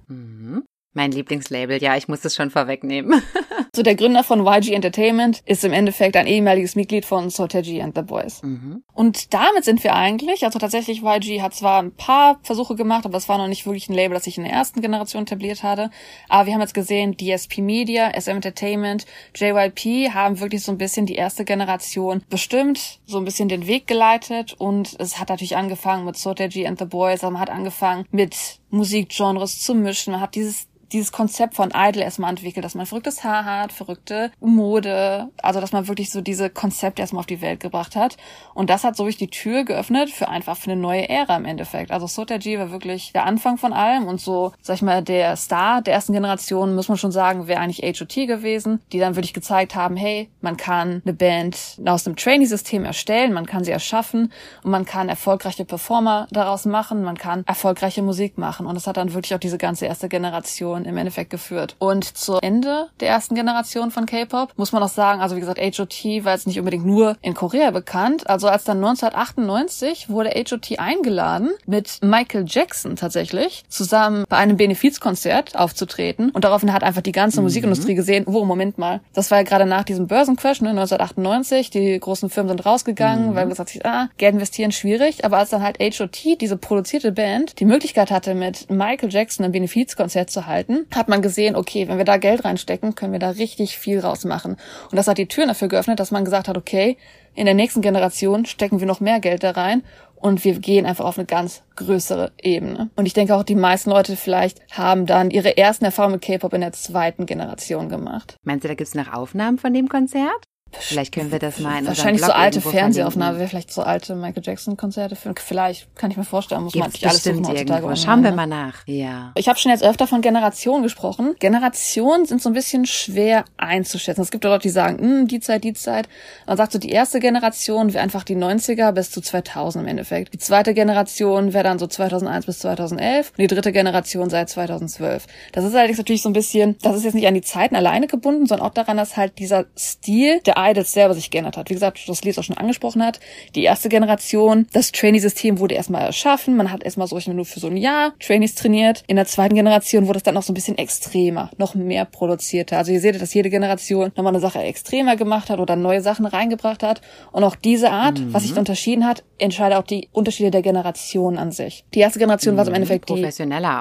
Mhm. Mein Lieblingslabel, ja, ich muss es schon vorwegnehmen. (laughs) So der Gründer von YG Entertainment ist im Endeffekt ein ehemaliges Mitglied von Soteji and the Boys. Mhm. Und damit sind wir eigentlich, also tatsächlich YG hat zwar ein paar Versuche gemacht, aber es war noch nicht wirklich ein Label, das sich in der ersten Generation etabliert hatte. Aber wir haben jetzt gesehen, DSP Media, SM Entertainment, JYP haben wirklich so ein bisschen die erste Generation bestimmt, so ein bisschen den Weg geleitet und es hat natürlich angefangen mit Soteji and the Boys, aber man hat angefangen mit Musikgenres zu mischen, man hat dieses dieses Konzept von Idol erstmal entwickelt, dass man verrücktes Haar hat, verrückte Mode, also dass man wirklich so diese Konzepte erstmal auf die Welt gebracht hat. Und das hat so wirklich die Tür geöffnet für einfach für eine neue Ära im Endeffekt. Also Sotaji war wirklich der Anfang von allem und so, sag ich mal, der Star der ersten Generation, muss man schon sagen, wäre eigentlich HOT gewesen, die dann wirklich gezeigt haben, hey, man kann eine Band aus dem Trainee-System erstellen, man kann sie erschaffen und man kann erfolgreiche Performer daraus machen, man kann erfolgreiche Musik machen. Und das hat dann wirklich auch diese ganze erste Generation im Endeffekt geführt. Und zu Ende der ersten Generation von K-Pop muss man auch sagen, also wie gesagt, HOT war jetzt nicht unbedingt nur in Korea bekannt. Also als dann 1998 wurde HOT eingeladen, mit Michael Jackson tatsächlich zusammen bei einem Benefizkonzert aufzutreten. Und daraufhin hat einfach die ganze Musikindustrie gesehen, wo, Moment mal, das war ja gerade nach diesem Börsencrash, ne, 1998, die großen Firmen sind rausgegangen, weil man gesagt hat, ah, Geld investieren schwierig. Aber als dann halt HOT, diese produzierte Band, die Möglichkeit hatte, mit Michael Jackson ein Benefizkonzert zu halten, hat man gesehen, okay, wenn wir da Geld reinstecken, können wir da richtig viel rausmachen. Und das hat die Türen dafür geöffnet, dass man gesagt hat, okay, in der nächsten Generation stecken wir noch mehr Geld da rein und wir gehen einfach auf eine ganz größere Ebene. Und ich denke auch, die meisten Leute vielleicht haben dann ihre ersten Erfahrungen mit K-Pop in der zweiten Generation gemacht. Meinst du, da gibt's noch Aufnahmen von dem Konzert? Vielleicht können wir das mal in Wahrscheinlich Blog so alte Fernsehaufnahmen, wäre vielleicht so alte Michael Jackson Konzerte. Vielleicht kann ich mir vorstellen, muss man Gibt's natürlich alles suchen heutzutage. Schauen wir ne? mal nach. Ja. Ich habe schon jetzt öfter von Generationen gesprochen. Generationen sind so ein bisschen schwer einzuschätzen. Es gibt Leute, die sagen, hm, die Zeit, die Zeit. Man sagt so, die erste Generation wäre einfach die 90er bis zu 2000 im Endeffekt. Die zweite Generation wäre dann so 2001 bis 2011 und die dritte Generation seit 2012. Das ist allerdings natürlich so ein bisschen, das ist jetzt nicht an die Zeiten alleine gebunden, sondern auch daran, dass halt dieser Stil der Idols selber sich geändert hat. Wie gesagt, das Lied auch schon angesprochen hat. Die erste Generation, das Trainee-System wurde erstmal erschaffen. Man hat erstmal so nur für so ein Jahr Trainees trainiert. In der zweiten Generation wurde es dann noch so ein bisschen extremer, noch mehr produzierter. Also ihr seht, dass jede Generation nochmal eine Sache extremer gemacht hat oder neue Sachen reingebracht hat. Und auch diese Art, was sich unterschieden hat, entscheidet auch die Unterschiede der Generation an sich. Die erste Generation war so im Endeffekt die.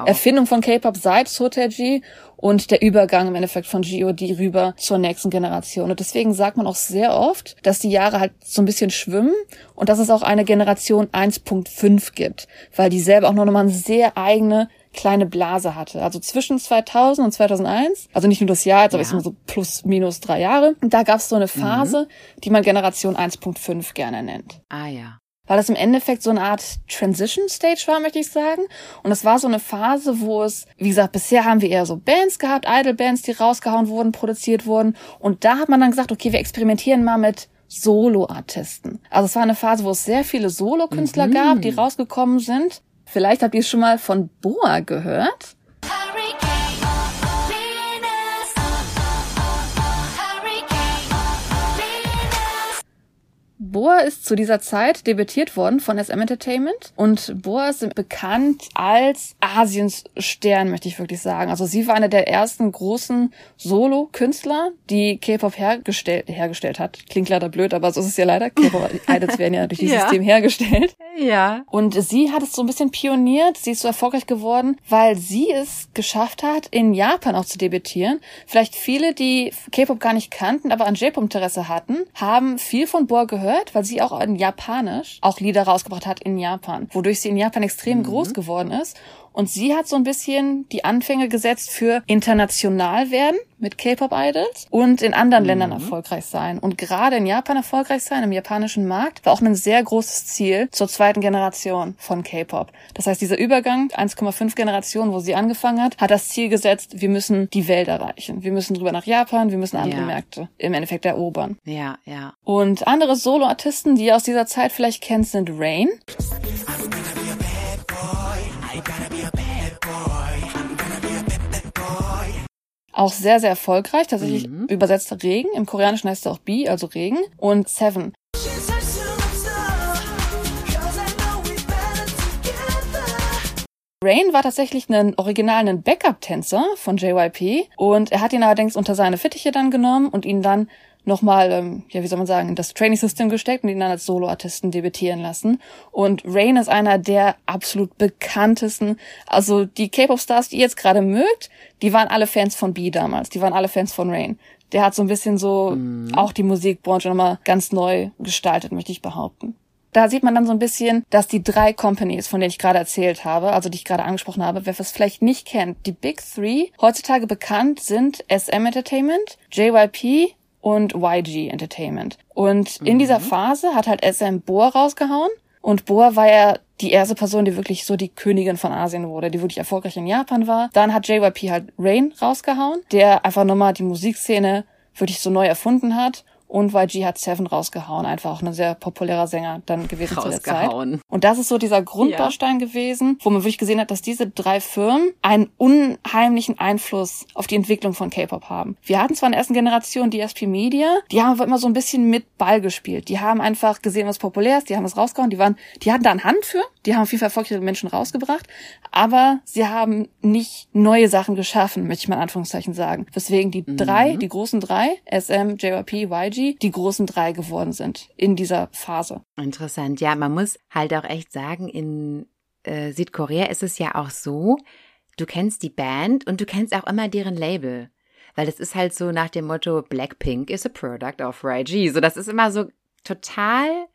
Erfindung von K-Pop seit Sotaji und der Übergang im Endeffekt von GOD rüber zur nächsten Generation. Und deswegen sagt man auch sehr oft, dass die Jahre halt so ein bisschen schwimmen und dass es auch eine Generation 1.5 gibt, weil die selber auch noch mal eine sehr eigene kleine Blase hatte. Also zwischen 2000 und 2001, also nicht nur das Jahr, aber Ja. nur so plus minus drei Jahre. Und da gab es so eine Phase, die man Generation 1.5 gerne nennt Ah ja. Weil das im Endeffekt so eine Art Transition Stage war, möchte ich sagen. Und es war so eine Phase, wo es, wie gesagt, bisher haben wir eher so Bands gehabt, Idol-Bands, die rausgehauen wurden, produziert wurden. Und da hat man dann gesagt, okay, wir experimentieren mal mit Solo-Artisten. Also es war eine Phase, wo es sehr viele Solo-Künstler gab, die rausgekommen sind. Vielleicht habt ihr schon mal von Boa gehört. Boa ist zu dieser Zeit debütiert worden von SM Entertainment und Boa ist bekannt als Asiens Stern, möchte ich wirklich sagen. Also sie war eine der ersten großen Solo-Künstler, die K-Pop hergestellt, hergestellt hat. Klingt leider blöd, aber so ist es ja leider. K-Pop-Idols (laughs) werden ja durch dieses Ja. System hergestellt. Ja. Und sie hat es so ein bisschen pioniert. Sie ist so erfolgreich geworden, weil sie es geschafft hat, in Japan auch zu debütieren. Vielleicht viele, die K-Pop gar nicht kannten, aber an J-Pop Interesse hatten, haben viel von Boa gehört, weil sie auch in Japanisch auch Lieder rausgebracht hat in Japan, wodurch sie in Japan extrem groß geworden ist. Und sie hat so ein bisschen die Anfänge gesetzt für international werden mit K-Pop-Idols und in anderen Ländern erfolgreich sein. Und gerade in Japan erfolgreich sein, im japanischen Markt, war auch ein sehr großes Ziel zur zweiten Generation von K-Pop. Das heißt, dieser Übergang, 1,5 Generationen, wo sie angefangen hat, hat das Ziel gesetzt, wir müssen die Welt erreichen. Wir müssen drüber nach Japan, wir müssen andere Ja. Märkte im Endeffekt erobern. Ja, ja. Und andere Solo-Artisten, die ihr aus dieser Zeit vielleicht kennt, sind Rain. Auch sehr, sehr erfolgreich. Tatsächlich übersetzt Regen. Im Koreanischen heißt es auch Bi, also Regen. Und Seven. Rain war tatsächlich ein Original, ein Backup-Tänzer von JYP. Und er hat ihn allerdings unter seine Fittiche dann genommen und ihn dann nochmal, ähm, ja, wie soll man sagen, in das Training-System gesteckt und ihn dann als Solo-Artisten debütieren lassen. Und Rain ist einer der absolut bekanntesten, also die K-Pop-Stars, die ihr jetzt gerade mögt, die waren alle Fans von B damals, die waren alle Fans von Rain. Der hat so ein bisschen so auch die Musikbranche nochmal ganz neu gestaltet, möchte ich behaupten. Da sieht man dann so ein bisschen, dass die drei Companies, von denen ich gerade erzählt habe, also die ich gerade angesprochen habe, wer es vielleicht nicht kennt, die Big Three, heutzutage bekannt sind SM Entertainment, JYP und YG Entertainment. Und in dieser Phase hat halt SM Boa rausgehauen. Und Boa war ja die erste Person, die wirklich so die Königin von Asien wurde, die wirklich erfolgreich in Japan war. Dann hat JYP halt Rain rausgehauen, der einfach nochmal die Musikszene wirklich so neu erfunden hat. Und YG hat Seven rausgehauen, einfach auch ein sehr populärer Sänger dann gewesen zu der Zeit. Und das ist so dieser Grundbaustein gewesen, wo man wirklich gesehen hat, dass diese drei Firmen einen unheimlichen Einfluss auf die Entwicklung von K-Pop haben. Wir hatten zwar in der ersten Generation die SP Media, die haben immer so ein bisschen mit Ball gespielt. Die haben einfach gesehen, was populär ist, die haben es rausgehauen, die waren, die hatten da eine Hand für, die haben Fall erfolgreiche Menschen rausgebracht, aber sie haben nicht neue Sachen geschaffen, möchte ich mal in Anführungszeichen sagen. Weswegen die drei, die großen drei, SM, JYP, YG, die großen drei geworden sind in dieser Phase. Interessant. Ja, man muss halt auch echt sagen, in äh, Südkorea ist es ja auch so, du kennst die Band und du kennst auch immer deren Label. Weil das ist halt so nach dem Motto Blackpink is a product of YG. So, das ist immer so total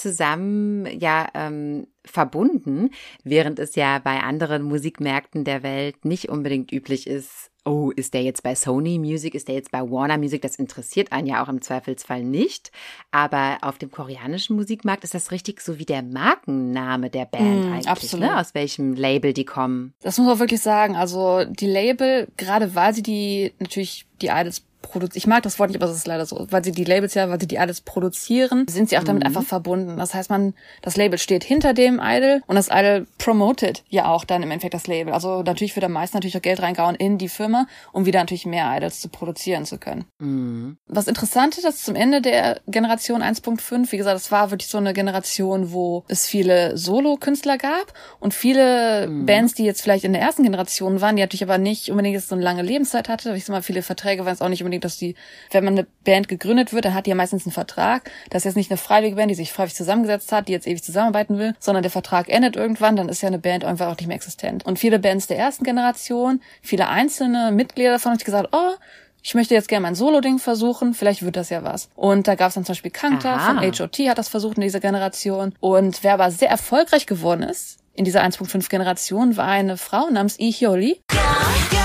zusammen, ja, ähm, verbunden, während es ja bei anderen Musikmärkten der Welt nicht unbedingt üblich ist, oh, ist der jetzt bei Sony Music, ist der jetzt bei Warner Music, das interessiert einen ja auch im Zweifelsfall nicht. Aber auf dem koreanischen Musikmarkt ist das richtig so wie der Markenname der Band Mm, eigentlich, absolut. ne? aus welchem Label die kommen. Das muss man wirklich sagen. Also die Label, gerade weil sie die natürlich die Idols produzieren, ich mag das Wort nicht, aber es ist leider so, weil sie die Labels ja, weil sie die Idols produzieren, sind sie auch damit einfach verbunden. Das heißt, man, das Label steht hinter dem Idol und das Idol promotet ja auch dann im Endeffekt das Label. Also natürlich wird am meisten natürlich auch Geld reingehauen in die Firma, um wieder natürlich mehr Idols zu produzieren zu können. Mhm. Was interessant ist, dass zum Ende der Generation 1.5, wie gesagt, es war wirklich so eine Generation, wo es viele Solo-Künstler gab und viele Bands, die jetzt vielleicht in der ersten Generation waren, die natürlich aber nicht unbedingt so eine lange Lebenszeit hatte. Ich sag mal, viele Verträge waren es auch nicht unbedingt, dass die, wenn man eine Band gegründet wird, dann hat die ja meistens einen Vertrag. Das ist jetzt nicht eine freiwillige Band, die sich freiwillig zusammengesetzt hat, die jetzt ewig zusammenarbeiten will, sondern der Vertrag endet irgendwann, dann ist ja eine Band einfach auch nicht mehr existent. Und viele Bands der ersten Generation, viele einzelne Mitglieder davon haben sich gesagt, oh, ich möchte jetzt gerne mein Solo-Ding versuchen, vielleicht wird das ja was. Und da gab es dann zum Beispiel Kangta Aha. von H.O.T. hat das versucht in dieser Generation. Und wer aber sehr erfolgreich geworden ist, in dieser 1.5 Generation war eine Frau namens Lee Hyoli. Hey,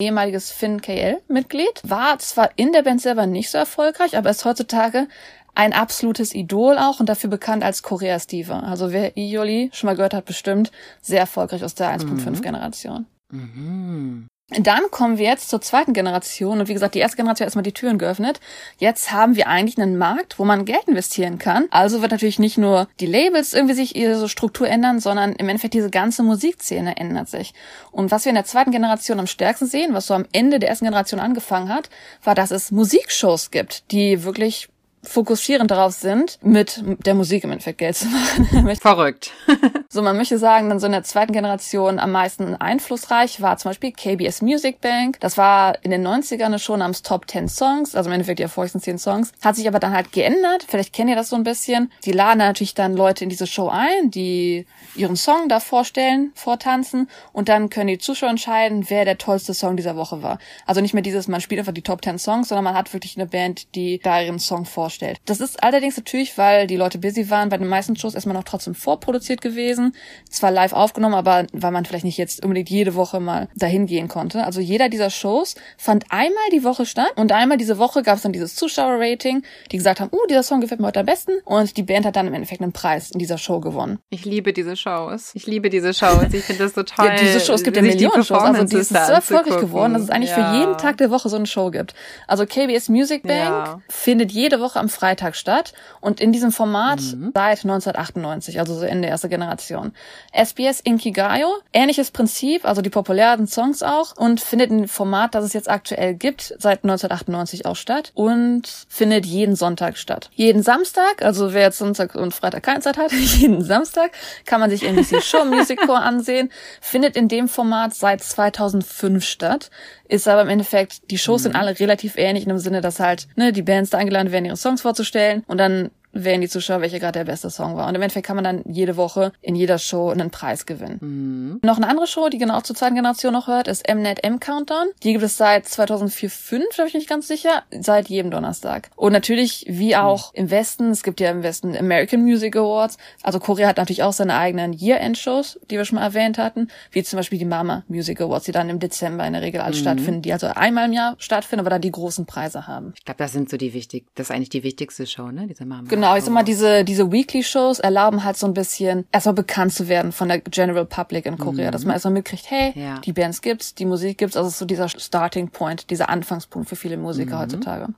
ehemaliges Finn KL-Mitglied, war zwar in der Band selber nicht so erfolgreich, aber ist heutzutage ein absolutes Idol auch und dafür bekannt als Koreas Diva. Also wer Ioli schon mal gehört hat, bestimmt sehr erfolgreich aus der 1.5 Generation. Mhm. Dann kommen wir jetzt zur zweiten Generation und wie gesagt, die erste Generation hat erstmal die Türen geöffnet. Jetzt haben wir eigentlich einen Markt, wo man Geld investieren kann. Also wird natürlich nicht nur die Labels irgendwie sich ihre Struktur ändern, sondern im Endeffekt diese ganze Musikszene ändert sich. Und was wir in der zweiten Generation am stärksten sehen, was so am Ende der ersten Generation angefangen hat, war, dass es Musikshows gibt, die wirklich fokussierend darauf sind, mit der Musik im Endeffekt Geld zu machen. (laughs) Verrückt. (laughs) So, man möchte sagen, dann so in der zweiten Generation am meisten einflussreich war zum Beispiel KBS Music Bank. Das war in den 90ern eine Show namens Top 10 Songs, also im Endeffekt die erfolgreichsten 10 Songs. Hat sich aber dann halt geändert. Vielleicht kennt ihr das so ein bisschen. Die laden natürlich dann Leute in diese Show ein, die ihren Song da vorstellen, vortanzen und dann können die Zuschauer entscheiden, wer der tollste Song dieser Woche war. Also nicht mehr dieses, man spielt einfach die Top 10 Songs, sondern man hat wirklich eine Band, die da ihren Song vorstellt. Das ist allerdings natürlich, weil die Leute busy waren, bei den meisten Shows erstmal noch trotzdem vorproduziert gewesen. Zwar live aufgenommen, aber weil man vielleicht nicht jetzt unbedingt jede Woche mal dahin gehen konnte. Also jeder dieser Shows fand einmal die Woche statt und einmal diese Woche gab es dann dieses Zuschauerrating, die gesagt haben, uh, dieser Song gefällt mir heute am besten und die Band hat dann im Endeffekt einen Preis in dieser Show gewonnen. Ich liebe diese Shows. Ich liebe diese Shows. Ich finde das so (laughs) toll. Ja, diese Shows gibt ja Millionen Shows. Also die ist so erfolgreich geworden, dass es eigentlich Ja. für jeden Tag der Woche so eine Show gibt. Also KBS Music Bank Ja. findet jede Woche am Freitag statt und in diesem Format Mhm. seit 1998, also so Ende erster Generation. SBS Inkigayo, ähnliches Prinzip, also die populären Songs auch und findet ein Format, das es jetzt aktuell gibt, seit 1998 auch statt und findet jeden Sonntag statt. Jeden Samstag, also wer jetzt Sonntag und Freitag keine Zeit hat, (laughs) jeden Samstag kann man sich NBC Show Music Core ansehen, findet in dem Format seit 2005 statt, ist aber im Endeffekt, die Shows sind alle relativ ähnlich in dem Sinne, dass halt ne, die Bands da eingeladen werden, ihre Songs vorzustellen und dann wählen die Zuschauer, welcher gerade der beste Song war. Und im Endeffekt kann man dann jede Woche in jeder Show einen Preis gewinnen. Noch eine andere Show, die genau zur zweiten Generation noch hört, ist Mnet M Countdown. Die gibt es seit 2004, 5, da bin ich nicht ganz sicher, seit jedem Donnerstag. Und natürlich, wie auch im Westen, es gibt ja im Westen American Music Awards. Also Korea hat natürlich auch seine eigenen Year-End-Shows, die wir schon mal erwähnt hatten, wie zum Beispiel die Mama Music Awards, die dann im Dezember in der Regel alles stattfinden, die also einmal im Jahr stattfinden, aber dann die großen Preise haben. Ich glaube, das sind so die wichtig, das ist eigentlich die wichtigste Show, ne? Diese Mama. Genau, ich sag mal, diese, diese Weekly-Shows erlauben halt so ein bisschen erstmal bekannt zu werden von der General Public in Korea, dass man erstmal mitkriegt, hey, Ja. die Bands gibt's, die Musik gibt's, also so dieser Starting Point, dieser Anfangspunkt für viele Musiker heutzutage.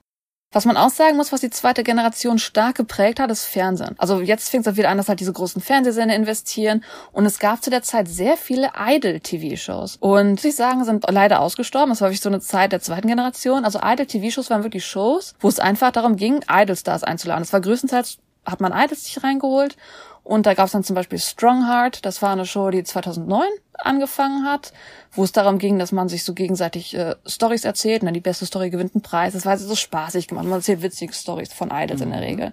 Was man auch sagen muss, was die zweite Generation stark geprägt hat, ist Fernsehen. Also jetzt fängt es wieder an, dass halt diese großen Fernsehsender investieren und es gab zu der Zeit sehr viele Idol-TV-Shows. Und muss ich sagen, sind leider ausgestorben. Das war wirklich so eine Zeit der zweiten Generation. Also Idol-TV-Shows waren wirklich Shows, wo es einfach darum ging, Idol-Stars einzuladen. Es war größtenteils, hat man Idols sich reingeholt und da gab es dann zum Beispiel Strongheart, das war eine Show, die 2009 angefangen hat, wo es darum ging, dass man sich so gegenseitig äh, Stories erzählt und dann die beste Story gewinnt einen Preis. Das war also so spaßig gemacht. Man erzählt witzige Stories von Idols in der Regel.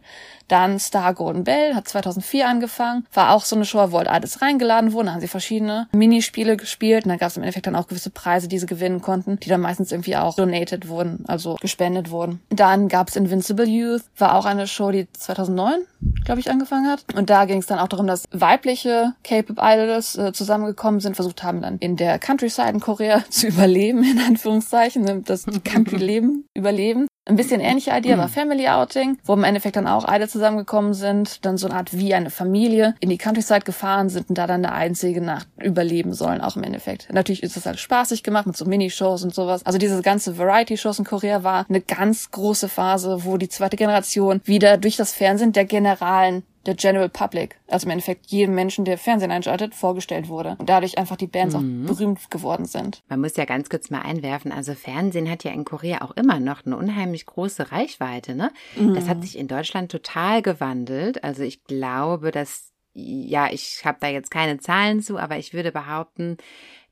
Dann Star Golden Bell hat 2004 angefangen, war auch so eine Show, wo halt Idols reingeladen wurden, da haben sie verschiedene Minispiele gespielt und dann gab es im Endeffekt dann auch gewisse Preise, die sie gewinnen konnten, die dann meistens irgendwie auch donated wurden, also gespendet wurden. Dann gab es Invincible Youth, war auch eine Show, die 2009, glaube ich, angefangen hat. Und da ging es dann auch darum, dass weibliche K-Pop Idols äh, zusammengekommen sind, versucht haben dann in der Countryside in Korea (laughs) zu überleben, in Anführungszeichen, ne, das Country-Leben überleben. Ein bisschen ähnliche Idee war Family Outing, wo im Endeffekt dann auch Idols zusammengekommen sind, dann so eine Art wie eine Familie in die Countryside gefahren sind und da dann eine einzige Nacht überleben sollen, auch im Endeffekt. Natürlich ist das halt spaßig gemacht mit so Minishows und sowas. Also diese ganze Variety-Shows in Korea war eine ganz große Phase, wo die zweite Generation wieder durch das Fernsehen der Generalen der General Public, also im Endeffekt jedem Menschen, der Fernsehen einschaltet, vorgestellt wurde. Und dadurch einfach die Bands auch berühmt geworden sind. Man muss ja ganz kurz mal einwerfen, also Fernsehen hat ja in Korea auch immer noch eine unheimlich große Reichweite, ne? Das hat sich in Deutschland total gewandelt. Also ich glaube, dass, ja, ich habe da jetzt keine Zahlen zu, aber ich würde behaupten,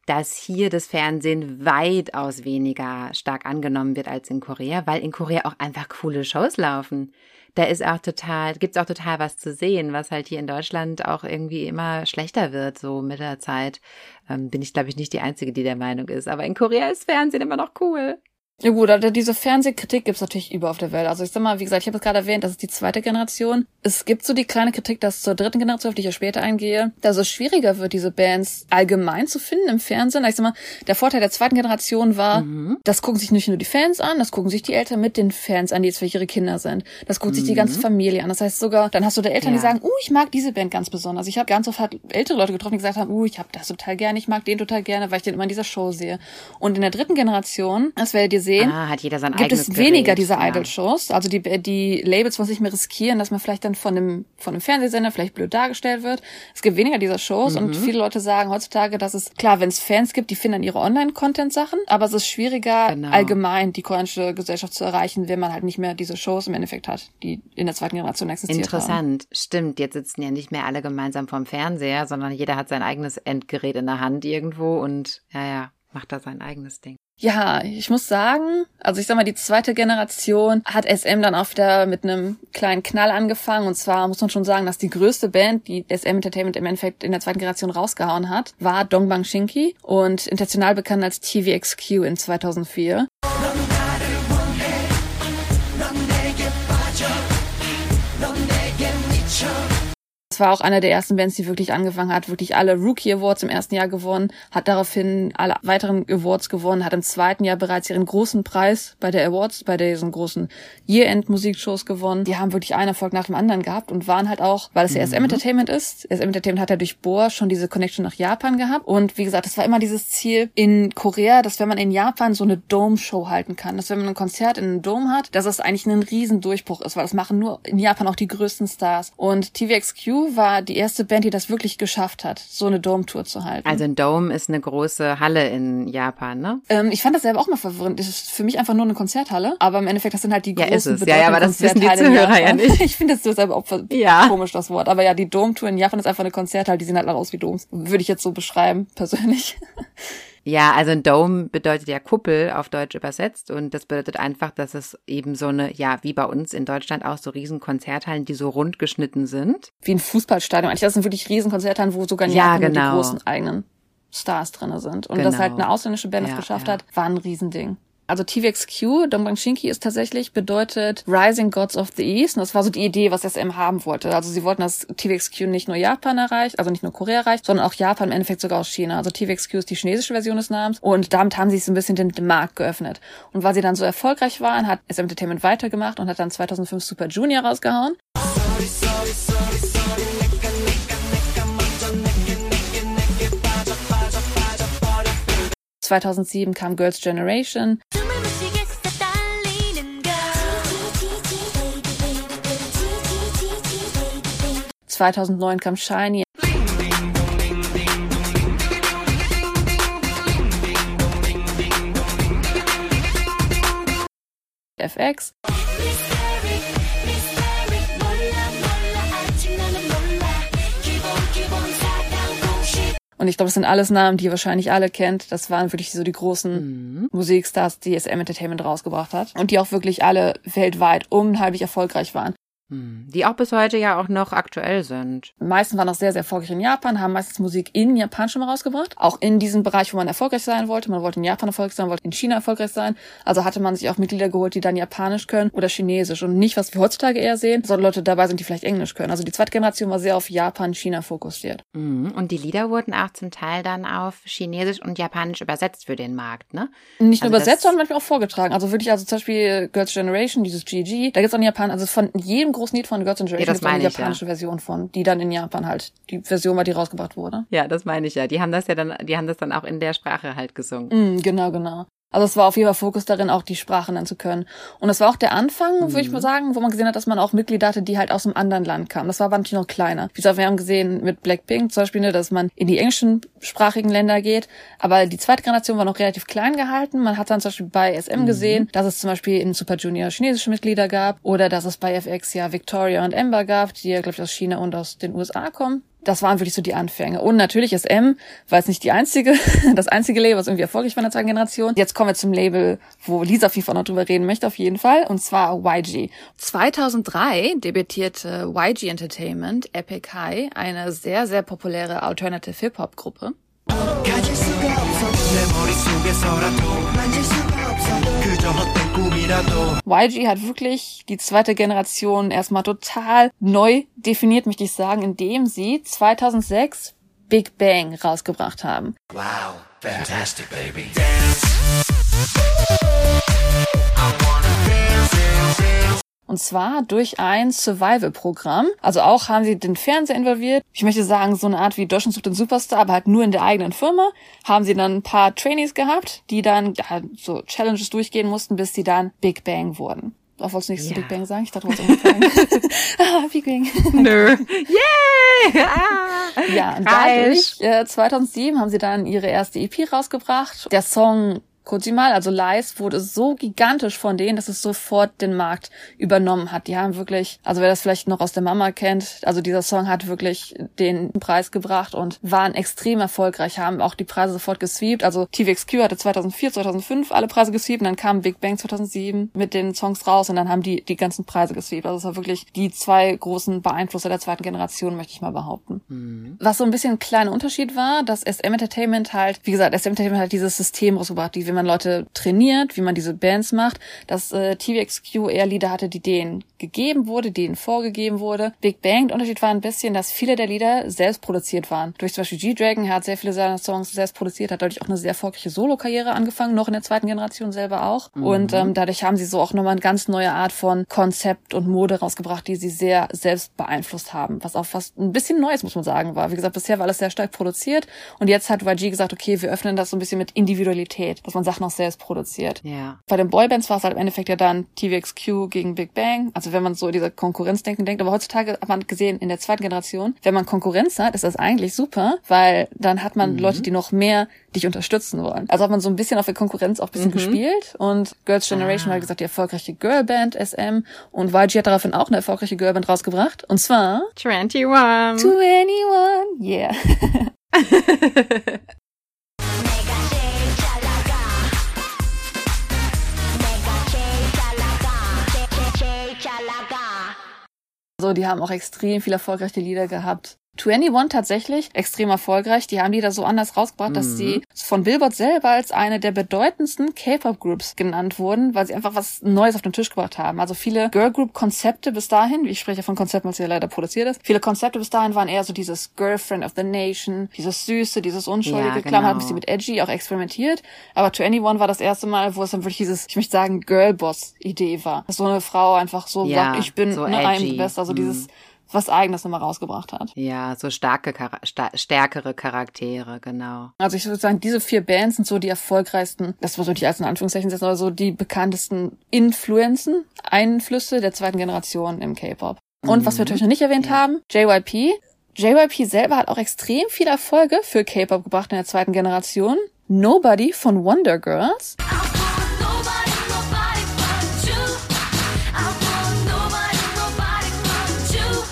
dass hier das Fernsehen weitaus weniger stark angenommen wird als in Korea, weil in Korea auch einfach coole Shows laufen. Da ist auch total, gibt's auch total was zu sehen, was halt hier in Deutschland auch irgendwie immer schlechter wird, so mit der Zeit. Ähm, bin ich, glaube ich, nicht die Einzige, die der Meinung ist. Aber in Korea ist Fernsehen immer noch cool. Ja gut, also diese Fernsehkritik gibt's natürlich über auf der Welt. Also ich sag mal, wie gesagt, ich habe es gerade erwähnt, das ist die zweite Generation. Es gibt so die kleine Kritik, dass zur dritten Generation, auf die ich ja später eingehe, dass es schwieriger wird, diese Bands allgemein zu finden im Fernsehen. Ich sag mal, der Vorteil der zweiten Generation war, das gucken sich nicht nur die Fans an, das gucken sich die Eltern mit den Fans an, die jetzt für ihre Kinder sind. Das guckt sich die ganze Familie an. Das heißt sogar, dann hast du da Eltern, die Ja. sagen, uh, ich mag diese Band ganz besonders. Ich habe ganz oft halt ältere Leute getroffen, die gesagt haben, uh, ich habe das total gerne, ich mag den total gerne, weil ich den immer in dieser Show sehe. Und in der dritten Generation, das werdet ihr sehen, Ah, hat jeder sein gibt eigenes es weniger Gerät, dieser ja. Idol-Shows. Also die, die Labels wollen sich mehr riskieren, dass man vielleicht dann von einem, von einem Fernsehsender vielleicht blöd dargestellt wird. Es gibt weniger dieser Shows Mhm. und viele Leute sagen heutzutage, dass es, klar, wenn es Fans gibt, die finden dann ihre Online-Content-Sachen, aber es ist schwieriger, Genau. allgemein die koreanische Gesellschaft zu erreichen, wenn man halt nicht mehr diese Shows im Endeffekt hat, die in der zweiten Generation existiert haben. Interessant. Stimmt, jetzt sitzen ja nicht mehr alle gemeinsam vorm Fernseher, sondern jeder hat sein eigenes Endgerät in der Hand irgendwo und ja, ja, macht da sein eigenes Ding. Ja, ich muss sagen, also ich sag mal, die zweite Generation hat SM dann auch wieder mit einem kleinen Knall angefangen. Und zwar muss man schon sagen, dass die größte Band, die SM Entertainment im Endeffekt in der zweiten Generation rausgehauen hat, war Dongbang Shinki und international bekannt als TVXQ in 2004. Es war auch einer der ersten Bands, die wirklich angefangen hat, wirklich alle Rookie Awards im ersten Jahr gewonnen, hat daraufhin alle weiteren Awards gewonnen, hat im zweiten Jahr bereits ihren großen Preis bei der Awards, bei diesen großen Year-End-Musikshows gewonnen. Die haben wirklich einen Erfolg nach dem anderen gehabt und waren halt auch, weil es ja SM Entertainment ist, SM Entertainment hat ja durch Bohr schon diese Connection nach Japan gehabt und wie gesagt, es war immer dieses Ziel in Korea, dass wenn man in Japan so eine Dome-Show halten kann, dass wenn man ein Konzert in einem Dome hat, dass das eigentlich ein Riesendurchbruch ist, weil das machen nur in Japan auch die größten Stars. Und TVXQ war die erste Band, die das wirklich geschafft hat, so eine Dome-Tour zu halten. Also ein Dome ist eine große Halle in Japan, ne? ähm, ich fand das selber auch mal verwirrend. Das ist für mich einfach nur eine Konzerthalle, aber im Endeffekt, das sind halt die Ja, großen ist es. Ja, ja, aber das wissen die Zuhörer ja nicht. (laughs) Ich finde das so selber auch Ja. komisch, das Wort. Aber ja, die Dome-Tour in Japan ist einfach eine Konzerthalle, die sehen halt alle aus wie Domes. Würde ich jetzt so beschreiben, persönlich. (laughs) Ja, also ein Dome bedeutet ja Kuppel auf Deutsch übersetzt und das bedeutet einfach, dass es eben so eine, ja, wie bei uns in Deutschland auch so riesen Konzerthallen, die so rund geschnitten sind. Wie ein Fußballstadion. Eigentlich, das sind wirklich riesen Konzerthallen, wo sogar Ja, genau. die großen eigenen Stars drinne sind. Und Genau. dass halt eine ausländische Band Ja, das geschafft ja. hat, war ein Riesending. Also TVXQ, Dongbang Shinki ist tatsächlich bedeutet Rising Gods of the East. Und das war so die Idee, was SM haben wollte. Also sie wollten, dass TVXQ nicht nur Japan erreicht, also nicht nur Korea erreicht, sondern auch Japan im Endeffekt sogar aus China. Also TVXQ ist die chinesische Version des Namens. Und damit haben sie so ein bisschen den, Markt geöffnet. Und weil sie dann so erfolgreich waren, hat SM Entertainment weitergemacht und hat dann 2005 Super Junior rausgehauen. 2007 kam Girls' Generation. ...2009 kam Shiny. FX. Und ich glaube, das sind alles Namen, die ihr wahrscheinlich alle kennt. Das waren wirklich so die großen Musikstars, die SM Entertainment rausgebracht hat. Und die auch wirklich alle weltweit unheimlich erfolgreich waren. Hm, Die auch bis heute ja auch noch aktuell sind. Die meisten waren auch sehr, sehr erfolgreich in Japan, haben meistens Musik in Japan schon mal rausgebracht. Auch in diesem Bereich, wo man erfolgreich sein wollte. Man wollte in Japan erfolgreich sein, wollte in China erfolgreich sein. Also hatte man sich auch Mitglieder geholt, die dann Japanisch können oder Chinesisch. Und nicht, was wir heutzutage eher sehen, sondern Leute dabei sind, die vielleicht Englisch können. Also die zweite Generation war sehr auf Japan, China fokussiert. Mhm. Und die Lieder wurden auch zum Teil dann auf Chinesisch und Japanisch übersetzt für den Markt, ne? Nicht nur Also übersetzt, sondern manchmal auch vorgetragen. Also wirklich, also zum Beispiel Girls' Generation, dieses GG, da gibt's auch in Japan, also von jedem großen Lied von Generation Ja, das meine ich, japanische Version von, die dann in Japan halt, die Version war, die rausgebracht wurde. Ja, das meine ich ja. Die haben das ja dann, die haben das dann auch in der Sprache halt gesungen. Mm, genau, genau. Also es war auf jeden Fall Fokus darin, auch die Sprache nennen zu können. Und das war auch der Anfang, würde ich mal sagen, wo man gesehen hat, dass man auch Mitglieder hatte, die halt aus einem anderen Land kamen. Das war aber natürlich noch kleiner. Wie gesagt, wir haben gesehen mit Blackpink zum Beispiel, ne, dass man in die englischsprachigen Länder geht. Aber die zweite Generation war noch relativ klein gehalten. Man hat dann zum Beispiel bei SM gesehen, dass es zum Beispiel in Super Junior chinesische Mitglieder gab oder dass es bei FX ja Victoria und Ember gab, die ja, glaube ich, aus China und aus den USA kommen. Das waren wirklich so die Anfänge. Und natürlich SM war jetzt nicht die einzige, (laughs) das einzige Label, was irgendwie erfolgreich war in der zweiten Generation. Jetzt kommen wir zum Label, wo Lisa Fall noch drüber reden möchte, auf jeden Fall. Und zwar YG. 2003 debütierte YG Entertainment, Epic High, eine sehr, sehr populäre Alternative Hip-Hop-Gruppe. YG hat wirklich die zweite Generation erstmal total neu definiert, möchte ich sagen, indem sie 2006 Big Bang rausgebracht haben. Wow, fantastic, baby. Und zwar durch ein Survival-Programm. Also auch haben sie den Fernseher involviert. Ich möchte sagen, so eine Art wie Deutschland sucht den Superstar, aber halt nur in der eigenen Firma. Haben sie dann ein paar Trainees gehabt, die dann ja, so Challenges durchgehen mussten, bis sie dann Big Bang wurden. Auch wolltest du nichts Ja. zu Big Bang sagen? Ich dachte, du wolltest (laughs) ah, Big Bang. (laughs) Nö. Yay! Ah. Ja, und dadurch, äh, 2007 haben sie dann ihre erste EP rausgebracht. Der Song Kojimal, also Lies, wurde so gigantisch von denen, dass es sofort den Markt übernommen hat. Die haben wirklich, also wer das vielleicht noch aus der Mama kennt, also dieser Song hat wirklich den Preis gebracht und waren extrem erfolgreich, haben auch die Preise sofort gesweept. Also TVXQ hatte 2004, 2005 alle Preise gesweept und dann kam Big Bang 2007 mit den Songs raus und dann haben die die ganzen Preise gesweept. Also es war wirklich die zwei großen Beeinflusser der zweiten Generation, möchte ich mal behaupten. Was so ein bisschen ein kleiner Unterschied war, dass SM Entertainment halt, wie gesagt, SM Entertainment hat dieses System rausgebracht, die, wie man Leute trainiert, wie man diese Bands macht, dass äh, TVXQ eher Lieder hatte, die denen gegeben wurde, denen vorgegeben wurde. Big Bang, der Unterschied war ein bisschen, dass viele der Lieder selbst produziert waren. Durch zum Beispiel G-Dragon, er hat sehr viele seiner Songs selbst produziert, hat dadurch auch eine sehr erfolgreiche Solo-Karriere angefangen, noch in der zweiten Generation selber auch. Und ähm, dadurch haben sie so auch nochmal eine ganz neue Art von Konzept und Mode rausgebracht, die sie sehr selbst beeinflusst haben. Was auch fast ein bisschen Neues, muss man sagen, war. Wie gesagt, bisher war alles sehr stark produziert und jetzt hat YG gesagt, okay, wir öffnen das so ein bisschen mit Individualität, dass man Sachen auch selbst produziert. Ja. Bei den Boybands war es halt im Endeffekt ja dann TVXQ gegen Big Bang. Also wenn man so in dieser Konkurrenzdenken denkt, aber heutzutage hat man gesehen in der zweiten Generation, wenn man Konkurrenz hat, ist das eigentlich super, weil dann hat man Leute, die noch mehr dich unterstützen wollen. Also hat man so ein bisschen auf der Konkurrenz auch ein bisschen gespielt und Girls Generation war wie gesagt die erfolgreiche Girlband SM und YG hat daraufhin auch eine erfolgreiche Girlband rausgebracht und zwar 21. To Anyone. Yeah. (laughs) So, die haben auch extrem viel erfolgreiche Lieder gehabt. 21 tatsächlich extrem erfolgreich. Die haben Lieder so anders rausgebracht, dass sie von Billboard selber als eine der bedeutendsten K-Pop-Groups genannt wurden, weil sie einfach was Neues auf den Tisch gebracht haben. Also viele Girl-Group-Konzepte bis dahin, ich spreche von Konzepten, was ja leider produziert ist, viele Konzepte bis dahin waren eher so dieses Girlfriend of the Nation, dieses Süße, dieses Unschuldige. Ja, Klar, man hat ein genau. bisschen mit Edgy auch experimentiert, aber 21 war das erste Mal, wo es dann wirklich dieses, ich möchte sagen, Girlboss-Idee war. Dass so eine Frau einfach so Ja, sagt, ich bin so ne, I'm edgy. best, also Mhm. dieses was Eigenes nochmal rausgebracht hat. Ja, so starke, sta stärkere Charaktere, genau. Also ich würde sagen, diese vier Bands sind so die erfolgreichsten, das muss ich als in Anführungszeichen setzen, aber so die bekanntesten Influenzen, Einflüsse der zweiten Generation im K-Pop. Und was wir natürlich noch nicht erwähnt Ja. haben, JYP. JYP selber hat auch extrem viele Erfolge für K-Pop gebracht in der zweiten Generation. Nobody von Wonder Girls.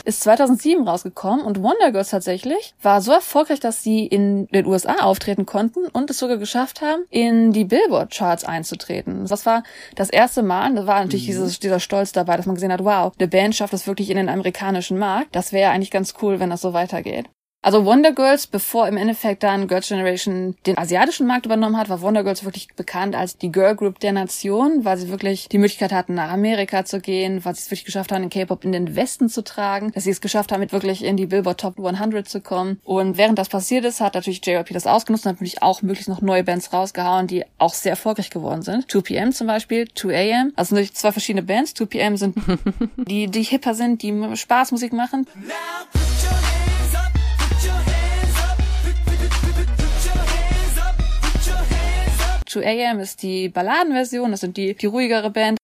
Ist 2007 rausgekommen und Wonder Girls tatsächlich war so erfolgreich, dass sie in den USA auftreten konnten und es sogar geschafft haben, in die Billboard Charts einzutreten. Das war das erste Mal, da war natürlich dieses, dieser Stolz dabei, dass man gesehen hat, wow, eine Band schafft es wirklich in den amerikanischen Markt. Das wäre eigentlich ganz cool, wenn das so weitergeht. Also Wonder Girls, bevor im Endeffekt dann Girls Generation den asiatischen Markt übernommen hat, war Wonder Girls wirklich bekannt als die Girl Group der Nation, weil sie wirklich die Möglichkeit hatten, nach Amerika zu gehen, weil sie es wirklich geschafft haben, den K-Pop in den Westen zu tragen, dass sie es geschafft haben, mit wirklich in die Billboard Top 100 zu kommen. Und während das passiert ist, hat natürlich JYP das ausgenutzt und hat natürlich auch möglichst noch neue Bands rausgehauen, die auch sehr erfolgreich geworden sind. 2PM zum Beispiel, 2AM, also natürlich zwei verschiedene Bands. 2PM sind (laughs) die, die hipper sind, die Spaßmusik machen. Now 2 AM ist die Balladenversion, das sind die, die ruhigere Band.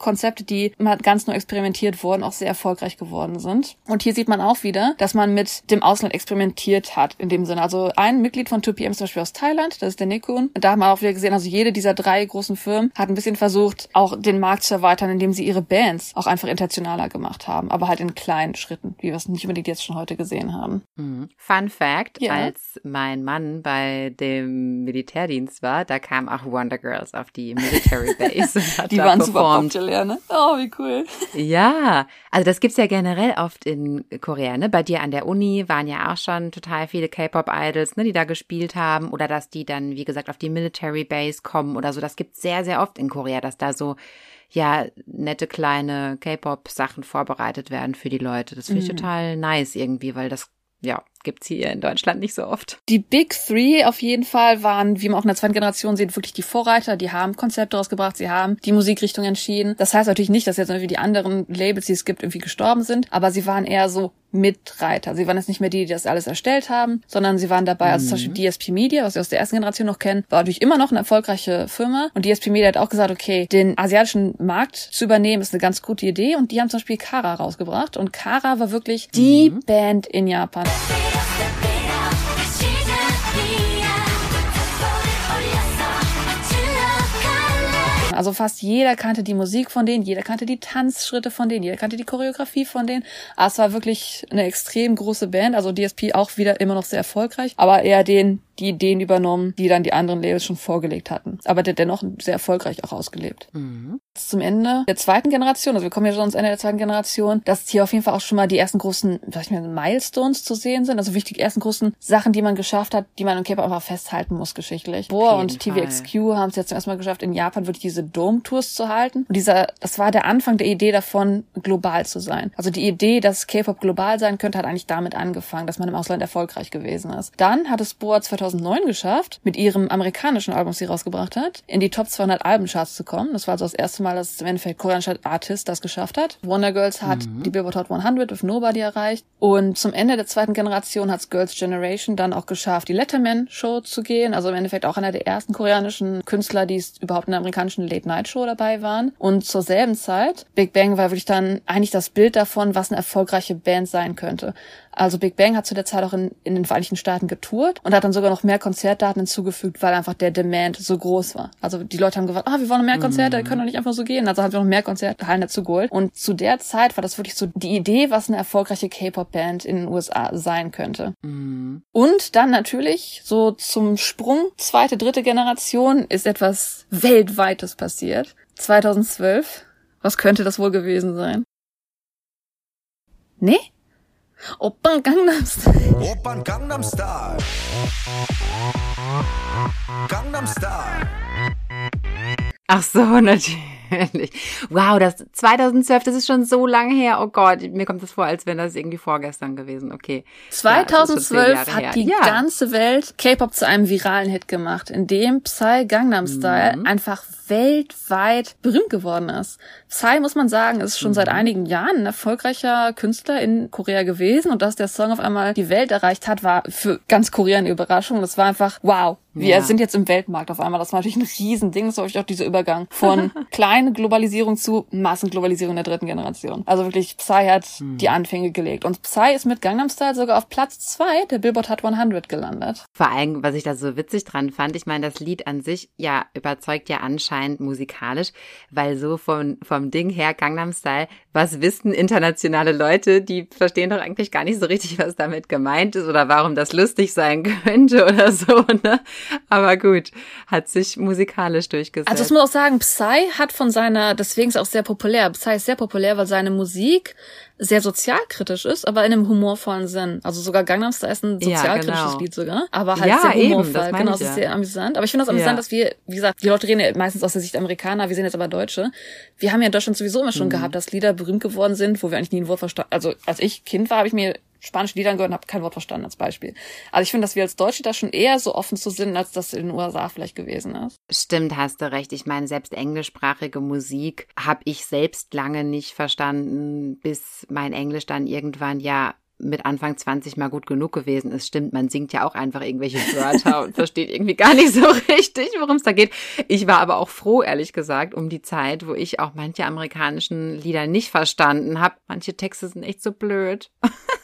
Konzepte, die immer ganz neu experimentiert wurden, auch sehr erfolgreich geworden sind. Und hier sieht man auch wieder, dass man mit dem Ausland experimentiert hat, in dem Sinne. Also ein Mitglied von 2PM ist zum Beispiel aus Thailand, das ist der Nikun. Und da haben wir auch wieder gesehen, also jede dieser drei großen Firmen hat ein bisschen versucht, auch den Markt zu erweitern, indem sie ihre Bands auch einfach internationaler gemacht haben, aber halt in kleinen Schritten, wie wir es nicht unbedingt jetzt schon heute gesehen haben. Mhm. Fun Fact, Ja. als mein Mann bei dem Militärdienst war, da kamen auch Wonder Girls auf die Military Base (laughs) hat Die waren super performt. popular. Populär, ne? Oh, wie cool. Ja, also das gibt's ja generell oft in Korea, ne? Bei dir an der Uni waren ja auch schon total viele K-Pop-Idols, ne, die da gespielt haben oder dass die dann, wie gesagt, auf die Military Base kommen oder so. Das gibt's sehr, sehr oft in Korea, dass da so ja nette kleine K-Pop-Sachen vorbereitet werden für die Leute. Das finde ich total nice irgendwie, weil das ja gibt's hier in Deutschland nicht so oft. Die Big Three auf jeden Fall waren, wie man auch in der zweiten Generation sieht, wirklich die Vorreiter. Die haben Konzepte rausgebracht, sie haben die Musikrichtung entschieden. Das heißt natürlich nicht, dass jetzt irgendwie die anderen Labels, die es gibt, irgendwie gestorben sind, aber sie waren eher so Mitreiter. Sie waren jetzt nicht mehr die, die das alles erstellt haben, sondern sie waren dabei, also zum Beispiel DSP Media, was wir aus der ersten Generation noch kennen, war natürlich immer noch eine erfolgreiche Firma. Und DSP Media hat auch gesagt, okay, den asiatischen Markt zu übernehmen, ist eine ganz gute Idee. Und die haben zum Beispiel Kara rausgebracht. Und Kara war wirklich die Band in Japan. Also fast jeder kannte die Musik von denen, jeder kannte die Tanzschritte von denen, jeder kannte die Choreografie von denen. Aber es war wirklich eine extrem große Band. Also DSP auch wieder immer noch sehr erfolgreich, aber eher den die Ideen übernommen, die dann die anderen Labels schon vorgelegt hatten. Aber der dennoch sehr erfolgreich auch ausgelebt. Jetzt Zum Ende der zweiten Generation, also wir kommen ja schon ans Ende der zweiten Generation, dass hier auf jeden Fall auch schon mal die ersten großen, sag ich mal, Milestones zu sehen sind. Also wichtig, ersten großen Sachen, die man geschafft hat, die man im K-Pop einfach festhalten muss geschichtlich. Boa und TVXQ haben es jetzt zum ersten Mal geschafft, in Japan wirklich diese Dome-Tours zu halten. Und dieser, das war der Anfang der Idee davon, global zu sein. Also die Idee, dass K-Pop global sein könnte, hat eigentlich damit angefangen, dass man im Ausland erfolgreich gewesen ist. Dann hat es Boa 2009 geschafft, mit ihrem amerikanischen Album, das sie rausgebracht hat, in die Top 200 Albencharts zu kommen. Das war also das erste Mal, dass im Endeffekt koreanischer Artist das geschafft hat. Wonder Girls hat die Billboard Hot 100 with Nobody erreicht. Und zum Ende der zweiten Generation hat Girls Generation dann auch geschafft, die Letterman-Show zu gehen. Also im Endeffekt auch einer der ersten koreanischen Künstler, die überhaupt in der amerikanischen Late-Night-Show dabei waren. Und zur selben Zeit, Big Bang war wirklich dann eigentlich das Bild davon, was eine erfolgreiche Band sein könnte. Also Big Bang hat zu der Zeit auch in, in den Vereinigten Staaten getourt und hat dann sogar noch mehr Konzertdaten hinzugefügt, weil einfach der Demand so groß war. Also die Leute haben gefragt, ah, wir wollen noch mehr Konzerte, wir können doch nicht einfach so gehen. Also haben wir noch mehr Konzerthallen dazu geholt. Und zu der Zeit war das wirklich so die Idee, was eine erfolgreiche K-Pop-Band in den USA sein könnte. Und dann natürlich so zum Sprung, zweite, dritte Generation, ist etwas Weltweites passiert. 2012. Was könnte das wohl gewesen sein? Nee? 오빤 강남스타일. 오빤 강남스타일. 강남스타일. 악사 화나지. Natürlich. Wow, das 2012, das ist schon so lange her. Oh Gott, mir kommt das vor, als wäre das irgendwie vorgestern gewesen. Okay. Ja, das ist schon zehn 2012 Jahre her. hat die ja. ganze Welt K-Pop zu einem viralen Hit gemacht, in dem Psy Gangnam Style Mhm. einfach weltweit berühmt geworden ist. Psy, muss man sagen, ist schon seit Mhm. einigen Jahren ein erfolgreicher Künstler in Korea gewesen und dass der Song auf einmal die Welt erreicht hat, war für ganz Korea eine Überraschung. Das war einfach, wow, wir Ja. sind jetzt im Weltmarkt auf einmal. Das war natürlich ein Riesending. Das war wirklich auch dieser Übergang von (laughs) kleine Globalisierung zu Massenglobalisierung der dritten Generation. Also wirklich, Psy hat Mhm. die Anfänge gelegt. Und Psy ist mit Gangnam Style sogar auf Platz zwei der Billboard Hot 100 gelandet. Vor allem, was ich da so witzig dran fand, ich meine, das Lied an sich, ja, überzeugt ja anscheinend musikalisch, weil so von, vom Ding her, Gangnam Style, was wissen internationale Leute, die verstehen doch eigentlich gar nicht so richtig, was damit gemeint ist oder warum das lustig sein (laughs) könnte oder so, ne? Aber gut, hat sich musikalisch durchgesetzt. Also ich muss auch sagen, Psy hat von seiner, deswegen ist auch sehr populär. Psy ist sehr populär, weil seine Musik sehr sozialkritisch ist, aber in einem humorvollen Sinn. Also sogar Gangnam Style ist ein Ja, sozialkritisches genau. Lied sogar, aber halt Ja, sehr eben, humorvoll. das meine genau, es ist ja. sehr amüsant. Aber ich finde das amüsant, Ja. dass wir, wie gesagt, die Leute reden ja meistens aus der Sicht Amerikaner, wir sind jetzt aber Deutsche. Wir haben ja in Deutschland sowieso immer schon Mhm. gehabt, dass Lieder berühmt geworden sind, wo wir eigentlich nie ein Wort verstanden. Also als ich Kind war, habe ich mir spanische Lieder angehört und habe kein Wort verstanden als Beispiel. Also ich finde, dass wir als Deutsche da schon eher so offen zu sind, als das in den USA vielleicht gewesen ist. Stimmt, hast du recht. Ich meine, selbst englischsprachige Musik habe ich selbst lange nicht verstanden, bis mein Englisch dann irgendwann ja mit Anfang 20 mal gut genug gewesen ist. Stimmt, man singt ja auch einfach irgendwelche Wörter und versteht irgendwie gar nicht so (laughs) richtig, worum es da geht. Ich war aber auch froh, ehrlich gesagt, um die Zeit, wo ich auch manche amerikanischen Lieder nicht verstanden habe. Manche Texte sind echt so blöd. (laughs)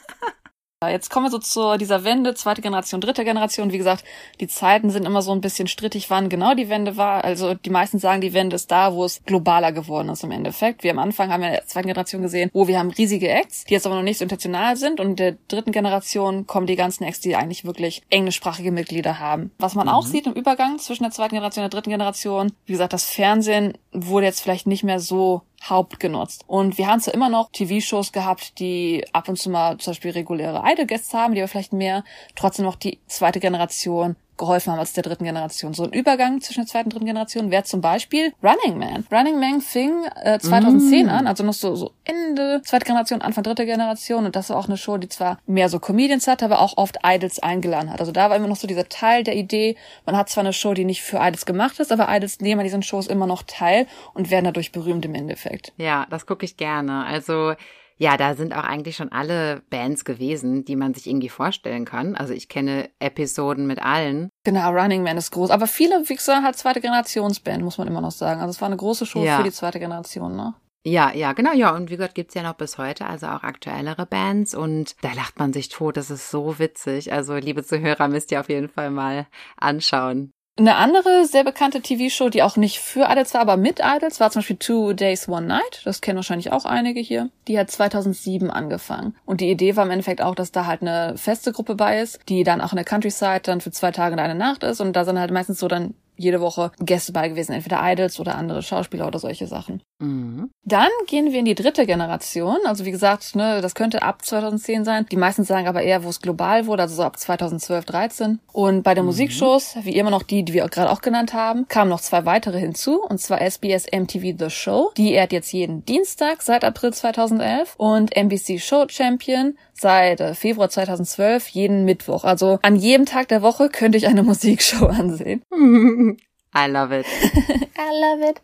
Jetzt kommen wir so zu dieser Wende, zweite Generation, dritte Generation. Wie gesagt, die Zeiten sind immer so ein bisschen strittig, wann genau die Wende war. Also die meisten sagen, die Wende ist da, wo es globaler geworden ist im Endeffekt. Wir am Anfang haben wir in der zweiten Generation gesehen, wo wir haben riesige Acts, die jetzt aber noch nicht so international sind. Und in der dritten Generation kommen die ganzen Acts, die eigentlich wirklich englischsprachige Mitglieder haben. Was man auch sieht im Übergang zwischen der zweiten Generation und der dritten Generation, wie gesagt, das Fernsehen wurde jetzt vielleicht nicht mehr so hauptgenutzt. Und wir haben zwar immer noch TV-Shows gehabt, die ab und zu mal zum Beispiel reguläre Idol-Guests haben, die aber vielleicht mehr trotzdem noch die zweite Generation geholfen haben als der dritten Generation. So ein Übergang zwischen der zweiten und dritten Generation wäre zum Beispiel Running Man. Running Man fing äh, 2010 an, also noch so, so Ende zweite Generation, Anfang dritte Generation. Und das war auch eine Show, die zwar mehr so Comedians hatte, aber auch oft Idols eingeladen hat. Also da war immer noch so dieser Teil der Idee, man hat zwar eine Show, die nicht für Idols gemacht ist, aber Idols nehmen an diesen Shows immer noch teil und werden dadurch berühmt im Endeffekt. Ja, das gucke ich gerne. Also ja, da sind auch eigentlich schon alle Bands gewesen, die man sich irgendwie vorstellen kann. Also ich kenne Episoden mit allen. Genau, Running Man ist groß. Aber viele, wie gesagt, halt zweite Generationsband, muss man immer noch sagen. Also es war eine große Show Ja. für die zweite Generation, ne? Ja, ja, genau, ja. Und wie gesagt, gibt's ja noch bis heute, also auch aktuellere Bands. Und da lacht man sich tot. Das ist so witzig. Also, liebe Zuhörer, müsst ihr auf jeden Fall mal anschauen. Eine andere sehr bekannte TV-Show, die auch nicht für Idols war, aber mit Idols, war zum Beispiel Two Days, One Night. Das kennen wahrscheinlich auch einige hier. Die hat 2007 angefangen. Und die Idee war im Endeffekt auch, dass da halt eine feste Gruppe bei ist, die dann auch in der Countryside dann für zwei Tage und eine Nacht ist. Und da sind halt meistens so dann jede Woche Gäste bei gewesen, entweder Idols oder andere Schauspieler oder solche Sachen. Mhm. Dann gehen wir in die dritte Generation. Also wie gesagt, ne, das könnte ab 2010 sein. Die meisten sagen aber eher, wo es global wurde, also so ab 2012, 13. Und bei den Musikshows, wie immer noch die, die wir gerade auch genannt haben, kamen noch zwei weitere hinzu. Und zwar SBS MTV The Show. Die ehrt jetzt jeden Dienstag seit April 2011. Und NBC Show Champion seit äh, Februar 2012 jeden Mittwoch. Also an jedem Tag der Woche könnte ich eine (laughs) Musikshow ansehen. (laughs) I love it. (laughs) I love it.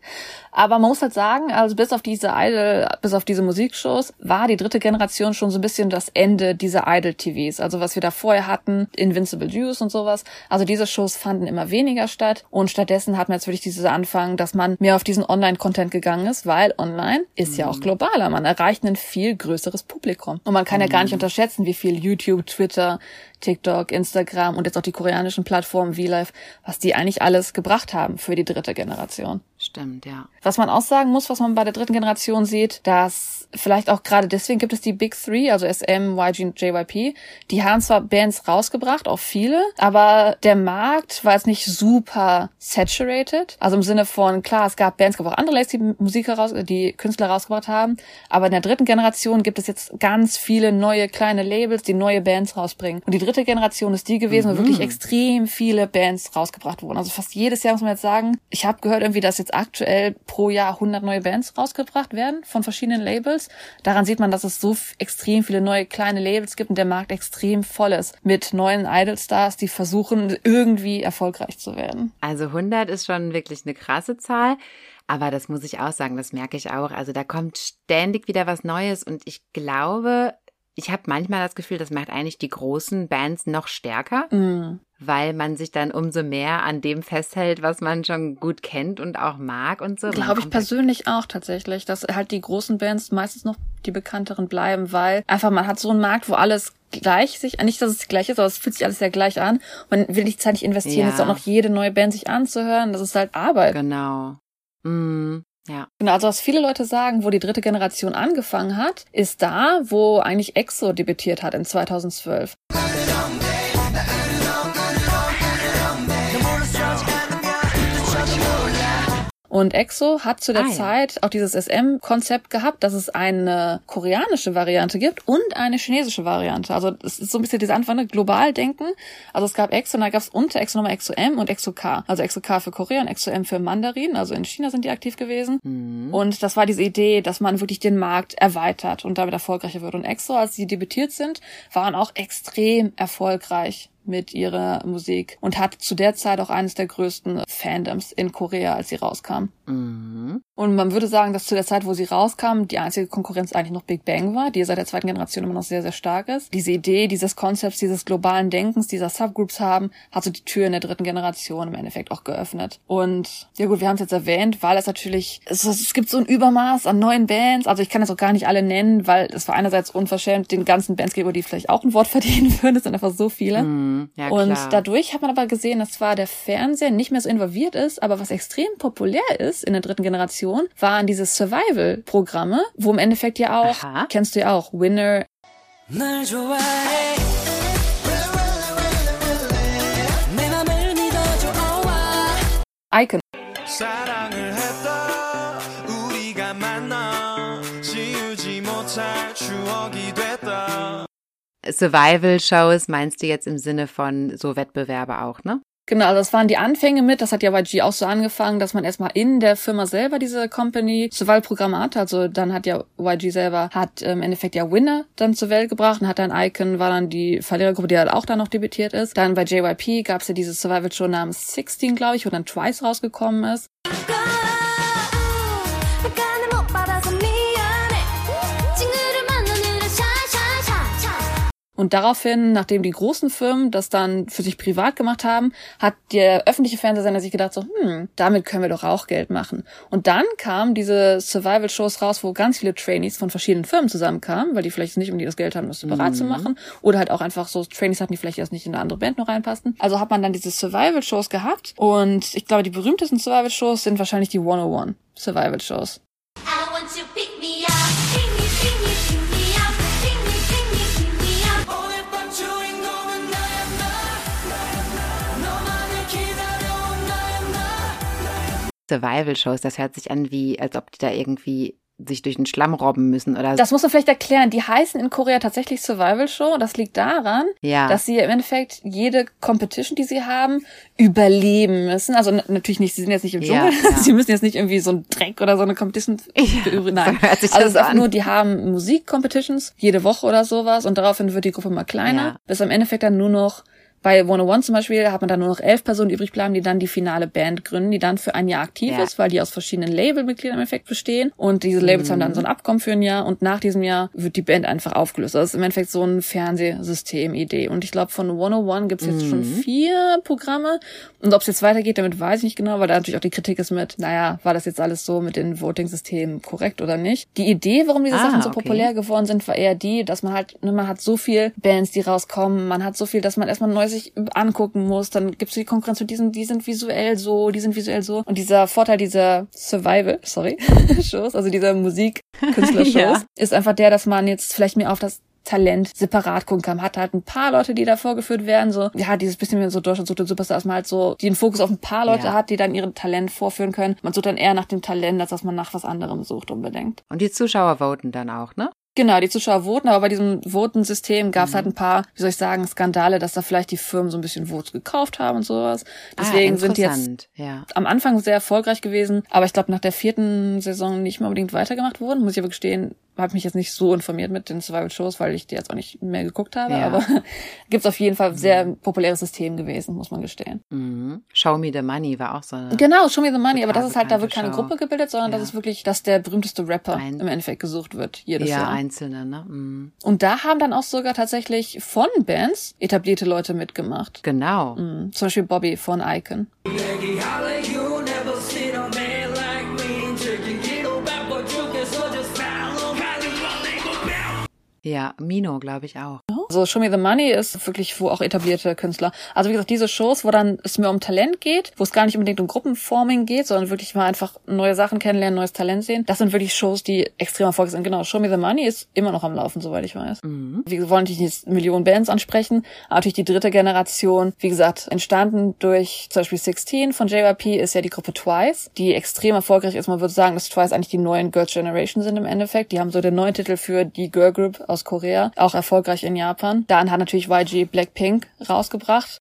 Aber man muss halt sagen, also bis auf diese Idol, bis auf diese Musikshows, war die dritte Generation schon so ein bisschen das Ende dieser Idol-TVs. Also was wir da vorher hatten, Invincible Juice und sowas. Also diese Shows fanden immer weniger statt. Und stattdessen hat man jetzt wirklich diese Anfang, dass man mehr auf diesen Online-Content gegangen ist, weil online ist ja auch globaler. Man erreicht ein viel größeres Publikum. Und man kann ja gar nicht unterschätzen, wie viel YouTube, Twitter, TikTok, Instagram und jetzt auch die koreanischen Plattformen VLive, was die eigentlich alles gebracht haben für die dritte Generation. Stimmt, ja. Was man auch sagen muss, was man bei der dritten Generation sieht, dass vielleicht auch gerade deswegen gibt es die Big Three, also SM, YG und JYP. Die haben zwar Bands rausgebracht, auch viele, aber der Markt war jetzt nicht super saturated. Also im Sinne von, klar, es gab Bands, es gab auch andere Labels, die Musik heraus, die Künstler rausgebracht haben. Aber in der dritten Generation gibt es jetzt ganz viele neue kleine Labels, die neue Bands rausbringen. Und die dritte Generation ist die gewesen, wo wirklich extrem viele Bands rausgebracht wurden. Also fast jedes Jahr muss man jetzt sagen, ich habe gehört irgendwie, dass jetzt aktuell pro Jahr 100 neue Bands rausgebracht werden von verschiedenen Labels. Daran sieht man, dass es so extrem viele neue kleine Labels gibt und der Markt extrem voll ist mit neuen Idolstars, die versuchen irgendwie erfolgreich zu werden. Also 100 ist schon wirklich eine krasse Zahl. Aber das muss ich auch sagen, das merke ich auch. Also da kommt ständig wieder was Neues und ich glaube, ich habe manchmal das Gefühl, das macht eigentlich die großen Bands noch stärker, Mm. Weil man sich dann umso mehr an dem festhält, was man schon gut kennt und auch mag und so. Glaube ich persönlich auch tatsächlich, dass halt die großen Bands meistens noch die bekannteren bleiben, weil einfach man hat so einen Markt, wo alles gleich sich, nicht, dass es gleich ist, aber es fühlt sich alles sehr gleich an. Man will die Zeit nicht investieren, Ja. jetzt auch noch jede neue Band sich anzuhören. Das ist halt Arbeit. Genau. Mm, ja. Genau, also was viele Leute sagen, wo die dritte Generation angefangen hat, ist da, wo eigentlich EXO debütiert hat in 2012. Und EXO hat zu der Ah, ja. Zeit auch dieses SM-Konzept gehabt, dass es eine koreanische Variante gibt und eine chinesische Variante. Also es ist so ein bisschen diese Anfang, ne? global denken. Also es gab EXO und da gab es unter EXO nochmal EXO M und EXO K. Also EXO K für Korea und EXO M für Mandarin. Also in China sind die aktiv gewesen. Und das war diese Idee, dass man wirklich den Markt erweitert und damit erfolgreicher wird. Und EXO, als sie debütiert sind, waren auch extrem erfolgreich mit ihrer Musik und hat zu der Zeit auch eines der größten Fandoms in Korea, als sie rauskam. Mhm. Und man würde sagen, dass zu der Zeit, wo sie rauskam, die einzige Konkurrenz eigentlich noch Big Bang war, die seit der zweiten Generation immer noch sehr, sehr stark ist. Diese Idee dieses Konzepts, dieses globalen Denkens, dieser Subgroups haben, hat so die Tür in der dritten Generation im Endeffekt auch geöffnet. Und ja gut, wir haben es jetzt erwähnt, weil es natürlich, es, es gibt so ein Übermaß an neuen Bands, also ich kann das auch gar nicht alle nennen, weil es war einerseits unverschämt den ganzen Bands gegenüber, die vielleicht auch ein Wort (laughs) verdienen würden, es sind einfach so viele. Mhm. Ja, Und dadurch hat man aber gesehen, dass zwar der Fernseher nicht mehr so involviert ist, aber was extrem populär ist ist, in der dritten Generation, waren diese Survival-Programme, wo im Endeffekt ja auch, Aha. kennst du ja auch, Winner. Icon. Survival-Shows meinst du jetzt im Sinne von so Wettbewerbe auch, ne? Genau, also das waren die Anfänge mit, das hat ja YG auch so angefangen, dass man erstmal in der Firma selber diese Company Survival-Programme hat. Also dann hat ja YG selber, hat im Endeffekt ja Winner dann zur Welt gebracht und hat dann Icon, war dann die Verlierergruppe, die halt auch dann noch debütiert ist. Dann bei JYP gab es ja diese Survival-Show namens 16, glaube ich, wo dann Twice rausgekommen ist. Und daraufhin, nachdem die großen Firmen das dann für sich privat gemacht haben, hat der öffentliche Fernsehsender sich gedacht so, hm, damit können wir doch auch Geld machen. Und dann kamen diese Survival-Shows raus, wo ganz viele Trainees von verschiedenen Firmen zusammenkamen, weil die vielleicht nicht irgendwie das Geld haben, das separat zu machen. Oder halt auch einfach so Trainees hatten, die vielleicht erst nicht in eine andere Band noch reinpassten. Also hat man dann diese Survival-Shows gehabt. Und ich glaube, die berühmtesten Survival-Shows sind wahrscheinlich die 101 Survival-Shows. Survival-Shows, das hört sich an wie, als ob die da irgendwie sich durch den Schlamm robben müssen oder Das muss man vielleicht erklären. Die heißen in Korea tatsächlich Survival Show. Das liegt daran, Ja. dass sie im Endeffekt jede Competition, die sie haben, überleben müssen. Also natürlich nicht, sie sind jetzt nicht im Dschungel. ja. (laughs) Sie müssen jetzt nicht irgendwie so einen Dreck oder so eine Competition beübrigen. Nein. so also es ist an. nur, die haben Musik-Competitions jede Woche oder sowas und daraufhin wird die Gruppe mal kleiner, bis am Endeffekt dann nur noch bei 101 zum Beispiel hat man dann nur noch elf Personen übrig bleiben, die dann die finale Band gründen, die dann für ein Jahr aktiv Ja. ist, weil die aus verschiedenen Labelmitgliedern im Endeffekt bestehen. Und diese Labels haben Mhm. dann so ein Abkommen für ein Jahr und nach diesem Jahr wird die Band einfach aufgelöst. Das ist im Endeffekt so ein Fernsehsystem-Idee. Und ich glaube, von 101 gibt's jetzt schon Mhm. vier Programme. Und ob es jetzt weitergeht, damit weiß ich nicht genau, weil da natürlich auch die Kritik ist mit, naja, war das jetzt alles so mit den Voting-Systemen korrekt oder nicht? Die Idee, warum diese Ah, Sachen so okay. populär geworden sind, war eher die, dass man halt, ne, man hat so viel Bands, die rauskommen, man hat so viel, dass man erstmal neu sich angucken muss, dann gibt's die Konkurrenz mit diesen, die sind visuell so, die sind visuell so. Und dieser Vorteil dieser Survival, sorry, (laughs) Shows, also dieser Musikkünstler-Shows, (laughs) Ja. ist einfach der, dass man jetzt vielleicht mehr auf das Talent separat gucken kann. Man hat halt ein paar Leute, die da vorgeführt werden, so, ja, dieses bisschen wie so Deutschland sucht den Superstar, dass man halt so, die den Fokus auf ein paar Leute Ja. hat, die dann ihren Talent vorführen können. Man sucht dann eher nach dem Talent, als dass man nach was anderem sucht unbedingt. Und die Zuschauer voten dann auch, ne? Genau, die Zuschauer voten, aber bei diesem Votensystem gab es Mhm. halt ein paar, wie soll ich sagen, Skandale, dass da vielleicht die Firmen so ein bisschen Votes gekauft haben und sowas. Deswegen ah, sind die jetzt ja. am Anfang sehr erfolgreich gewesen, aber ich glaube nach der vierten Saison nicht mehr unbedingt weitergemacht wurden. Muss ich aber gestehen, habe mich jetzt nicht so informiert mit den Survival-Shows, weil ich die jetzt auch nicht mehr geguckt habe. Ja. Aber (laughs) gibt's auf jeden Fall sehr populäres System gewesen, muss man gestehen. Mhm. Show Me the Money war auch so eine. Genau, Show Me the Money, aber das ist halt, da wird keine Show. Gruppe gebildet, sondern Ja. das ist wirklich, dass der berühmteste Rapper Ein- im Endeffekt gesucht wird, jedes ja, Jahr. einzelne, ne? Mhm. Und da haben dann auch sogar tatsächlich von Bands etablierte Leute mitgemacht. Genau. Mhm. Zum Beispiel Bobby von Icon. Ja, Mino, glaube ich auch. Also Show Me the Money ist wirklich wo auch etablierte Künstler. Also wie gesagt, diese Shows, wo dann es mehr um Talent geht, wo es gar nicht unbedingt um Gruppenforming geht, sondern wirklich mal einfach neue Sachen kennenlernen, neues Talent sehen. Das sind wirklich Shows, die extrem erfolgreich sind. Genau, Show Me the Money ist immer noch am Laufen, soweit ich weiß. Wir wollen natürlich nicht Millionen Bands ansprechen, aber natürlich die dritte Generation, wie gesagt, entstanden durch zum Beispiel 16 von JYP ist ja die Gruppe Twice, die extrem erfolgreich ist. Man würde sagen, dass Twice eigentlich die neuen Girls Generation sind im Endeffekt. Die haben so den neuen Titel für die Girl Group aus Korea, auch erfolgreich in Japan. Dann hat natürlich YG Blackpink rausgebracht.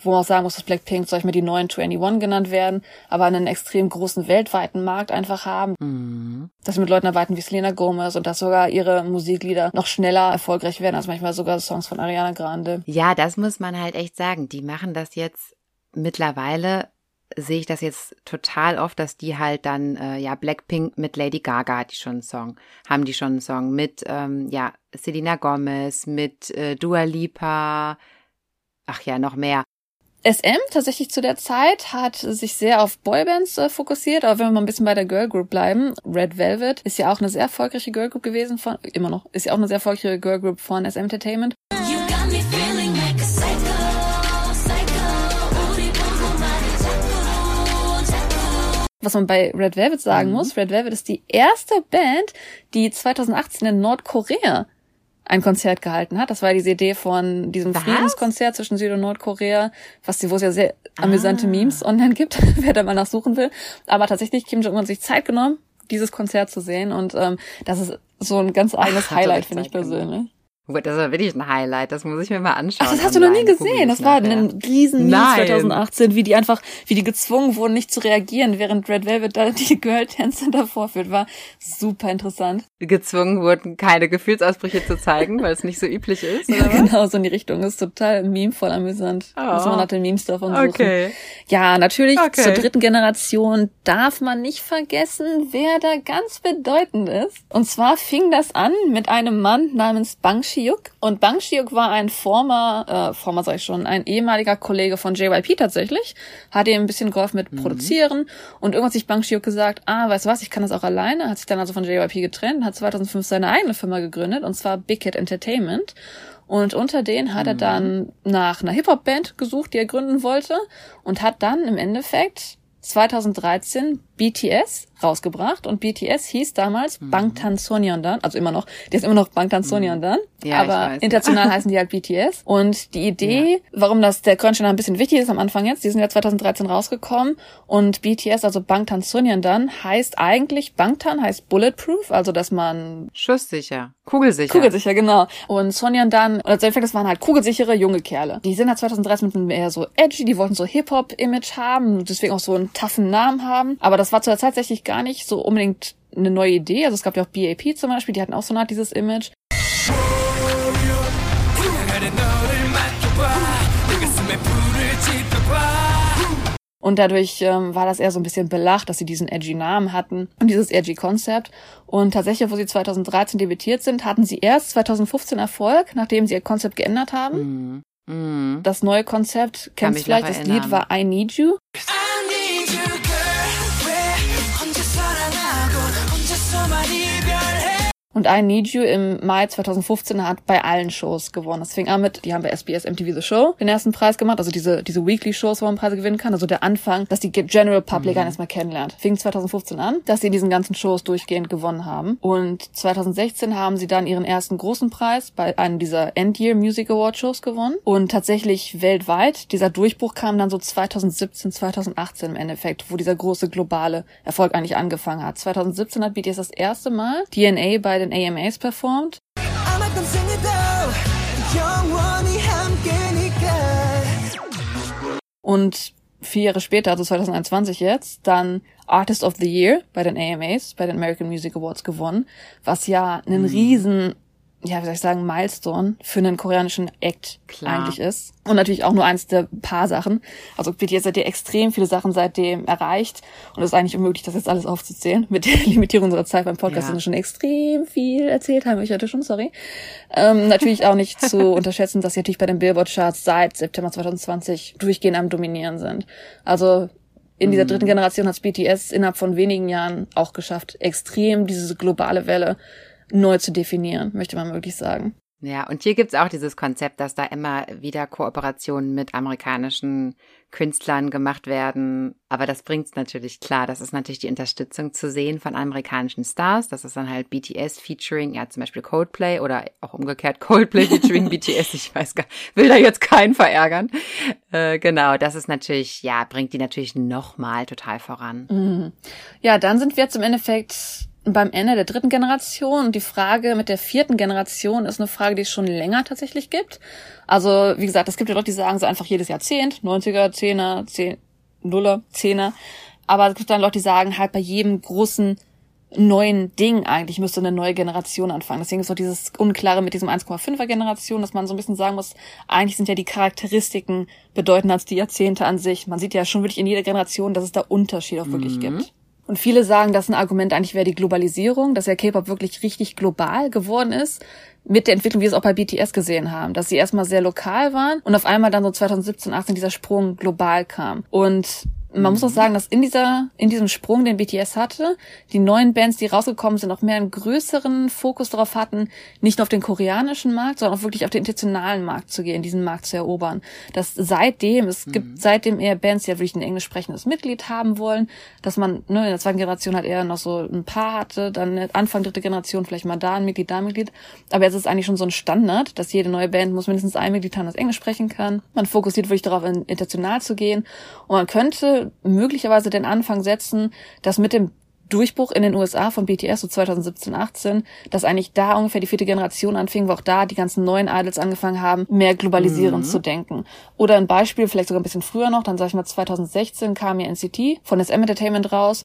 Wo man auch sagen muss, dass Blackpink, sag ich mal, die neuen 21 genannt werden, aber einen extrem großen weltweiten Markt einfach haben. Mhm. Dass sie mit Leuten arbeiten wie Selena Gomez und dass sogar ihre Musiklieder noch schneller erfolgreich werden als manchmal sogar Songs von Ariana Grande. Ja, das muss man halt echt sagen. Die machen das jetzt mittlerweile sehe ich das jetzt total oft, dass die halt dann, äh, ja, Blackpink mit Lady Gaga hat die schon einen Song, haben die schon einen Song mit, ähm, ja, Selena Gomez, mit äh, Dua Lipa, ach ja, noch mehr. SM tatsächlich zu der Zeit hat sich sehr auf Boybands äh, fokussiert, aber wenn wir mal ein bisschen bei der Girl Group bleiben, Red Velvet ist ja auch eine sehr erfolgreiche Girl Group gewesen von, immer noch, ist ja auch eine sehr erfolgreiche Girl Group von SM Entertainment. Was man bei Red Velvet sagen muss, Red Velvet ist die erste Band, die 2018 in Nordkorea ein Konzert gehalten hat. Das war diese Idee von diesem Was? Friedenskonzert zwischen Süd- und Nordkorea, was, wo es ja sehr amüsante Ah. Memes online gibt, (laughs) wer da mal nachsuchen will. Aber tatsächlich, Kim Jong-un hat sich Zeit genommen, dieses Konzert zu sehen und ähm, das ist so ein ganz eigenes Ach, Highlight, finde ich Zeit genommen. Das war wirklich ein Highlight. Das muss ich mir mal anschauen. Ach, das hast du noch nie gesehen. Das war ein riesen Meme Nein. 2018, wie die einfach, wie die gezwungen wurden, nicht zu reagieren, während Red Velvet da die Girl-Tänze davor führt. War super interessant. gezwungen wurden, keine Gefühlsausbrüche zu zeigen, weil es nicht so üblich ist. Ja, (laughs) Oder was? genau, so in die Richtung. ist total memevoll amüsant. Oh. Muss man nach den Memes davon suchen. Okay. Ja, natürlich Okay. zur dritten Generation darf man nicht vergessen, wer da ganz bedeutend ist. Und zwar fing das an mit einem Mann namens Bang Shiuk. Und Bang Shiuk war ein former, äh, former sag ich schon, ein ehemaliger Kollege von JYP tatsächlich. Hat ihm ein bisschen geholfen mit Produzieren. Und irgendwann hat sich Bang Shiuk gesagt, ah, weißt du was, ich kann das auch alleine. Hat sich dann also von JYP getrennt, hat 2005 seine eigene Firma gegründet, und zwar Big Hit Entertainment. Und unter denen hat er dann nach einer Hip-Hop-Band gesucht, die er gründen wollte und hat dann im Endeffekt 2013 BTS rausgebracht und BTS hieß damals Bangtan Sonyeondan, also immer noch, der ist immer noch Bangtan Sonyeondan, Ja, ich aber international (laughs) heißen die halt BTS und die Idee, warum das der Crunch ein bisschen wichtig ist am Anfang jetzt, die sind ja 2013 rausgekommen und BTS, also Bangtan Sonyeondan, heißt eigentlich, Bangtan heißt Bulletproof, also dass man Schusssicher. Kugelsicher. Kugelsicher, genau. Und Sonja dann, oder Endeffekt, das waren halt kugelsichere junge Kerle. Die sind halt 2013 mit einem eher so edgy, die wollten so Hip-Hop-Image haben, deswegen auch so einen toughen Namen haben. Aber das war zu der Zeit tatsächlich gar nicht so unbedingt eine neue Idee. Also es gab ja auch BAP zum Beispiel, die hatten auch so eine Art dieses Image. Und dadurch ähm, war das eher so ein bisschen belacht, dass sie diesen edgy Namen hatten und dieses edgy Konzept. Und tatsächlich, wo sie 2013 debütiert sind, hatten sie erst 2015 Erfolg, nachdem sie ihr Konzept geändert haben. Mhm. Mhm. Das neue Konzept, kennst du vielleicht, das. Lied war I Need You. I Und I Need You im Mai 2015 hat bei allen Shows gewonnen. Das fing an mit, die haben bei SBS MTV The Show den ersten Preis gemacht, also diese, diese Weekly-Shows, wo man Preise gewinnen kann. Also der Anfang, dass die General Public Mhm. einen erstmal kennenlernt. Fing 2015 an, dass sie in diesen ganzen Shows durchgehend gewonnen haben. Und 2016 haben sie dann ihren ersten großen Preis bei einem dieser End-Year Music Award Shows gewonnen. Und tatsächlich weltweit, dieser Durchbruch kam dann so 2017, 2018 im Endeffekt, wo dieser große globale Erfolg eigentlich angefangen hat. 2017 hat BTS das erste Mal DNA bei den den AMAs performt. Und vier Jahre später, also 2021 jetzt, dann Artist of the Year bei den AMAs, bei den American Music Awards gewonnen, was ja einen mhm. riesen ja, wie soll ich sagen, Milestone für einen koreanischen Act Klar. eigentlich ist. Und natürlich auch nur eins der paar Sachen. Also BTS hat ja extrem viele Sachen seitdem erreicht und es ist eigentlich unmöglich, das jetzt alles aufzuzählen. Mit der (laughs) Limitierung unserer Zeit beim Podcast Ja. sind wir schon extrem viel erzählt haben. Ich hatte schon, sorry. Ähm, natürlich auch nicht zu (laughs) unterschätzen, dass sie natürlich bei den Billboard-Charts seit September 2020 durchgehend am Dominieren sind. Also in dieser dritten Generation hat BTS innerhalb von wenigen Jahren auch geschafft, extrem diese globale Welle neu zu definieren, möchte man wirklich sagen. Ja, und hier gibt's auch dieses Konzept, dass da immer wieder Kooperationen mit amerikanischen Künstlern gemacht werden. Aber das bringt's natürlich klar. Das ist natürlich die Unterstützung zu sehen von amerikanischen Stars. Das ist dann halt BTS featuring, ja, zum Beispiel Coldplay oder auch umgekehrt (laughs) Coldplay featuring (laughs) BTS. Ich weiß gar, will da jetzt keinen verärgern. Äh, genau, das ist natürlich, ja, bringt die natürlich nochmal total voran. Ja, dann sind wir jetzt im Endeffekt beim Ende der dritten Generation. Und die Frage mit der vierten Generation ist eine Frage, die es schon länger tatsächlich gibt. Also, wie gesagt, es gibt ja Leute, die sagen so einfach jedes Jahrzehnt, 90er, 10er, 10, Nuller, 10er. Aber es gibt dann Leute, die sagen halt bei jedem großen neuen Ding eigentlich müsste eine neue Generation anfangen. Deswegen ist auch dieses Unklare mit diesem 1,5er Generation, dass man so ein bisschen sagen muss, eigentlich sind ja die Charakteristiken bedeutender als die Jahrzehnte an sich. Man sieht ja schon wirklich in jeder Generation, dass es da Unterschiede auch wirklich gibt. Und viele sagen, dass ein Argument eigentlich wäre die Globalisierung, dass ja K-Pop wirklich richtig global geworden ist. Mit der Entwicklung, wie wir es auch bei BTS gesehen haben, dass sie erstmal sehr lokal waren und auf einmal dann so 2017, 18 dieser Sprung global kam. Und man muss auch sagen, dass in dieser, in diesem Sprung, den BTS hatte, die neuen Bands, die rausgekommen sind, auch mehr einen größeren Fokus darauf hatten, nicht nur auf den koreanischen Markt, sondern auch wirklich auf den internationalen Markt zu gehen, diesen Markt zu erobern. Dass seitdem, es gibt seitdem eher Bands, die halt wirklich ein englisch sprechendes Mitglied haben wollen, dass man ne, in der zweiten Generation halt eher noch so ein Paar hatte, dann Anfang dritte Generation vielleicht mal da ein Mitglied, da ein Mitglied. Aber jetzt ist eigentlich schon so ein Standard, dass jede neue Band muss mindestens ein Mitglied haben, das Englisch sprechen kann. Man fokussiert wirklich darauf, in- international zu gehen. Und man könnte möglicherweise den Anfang setzen, dass mit dem Durchbruch in den USA von BTS so 2017, 18, dass eigentlich da ungefähr die vierte Generation anfing, wo auch da die ganzen neuen Idols angefangen haben, mehr globalisierend zu denken. Oder ein Beispiel, vielleicht sogar ein bisschen früher noch, dann sag ich mal 2016 kam ja NCT von SM Entertainment raus.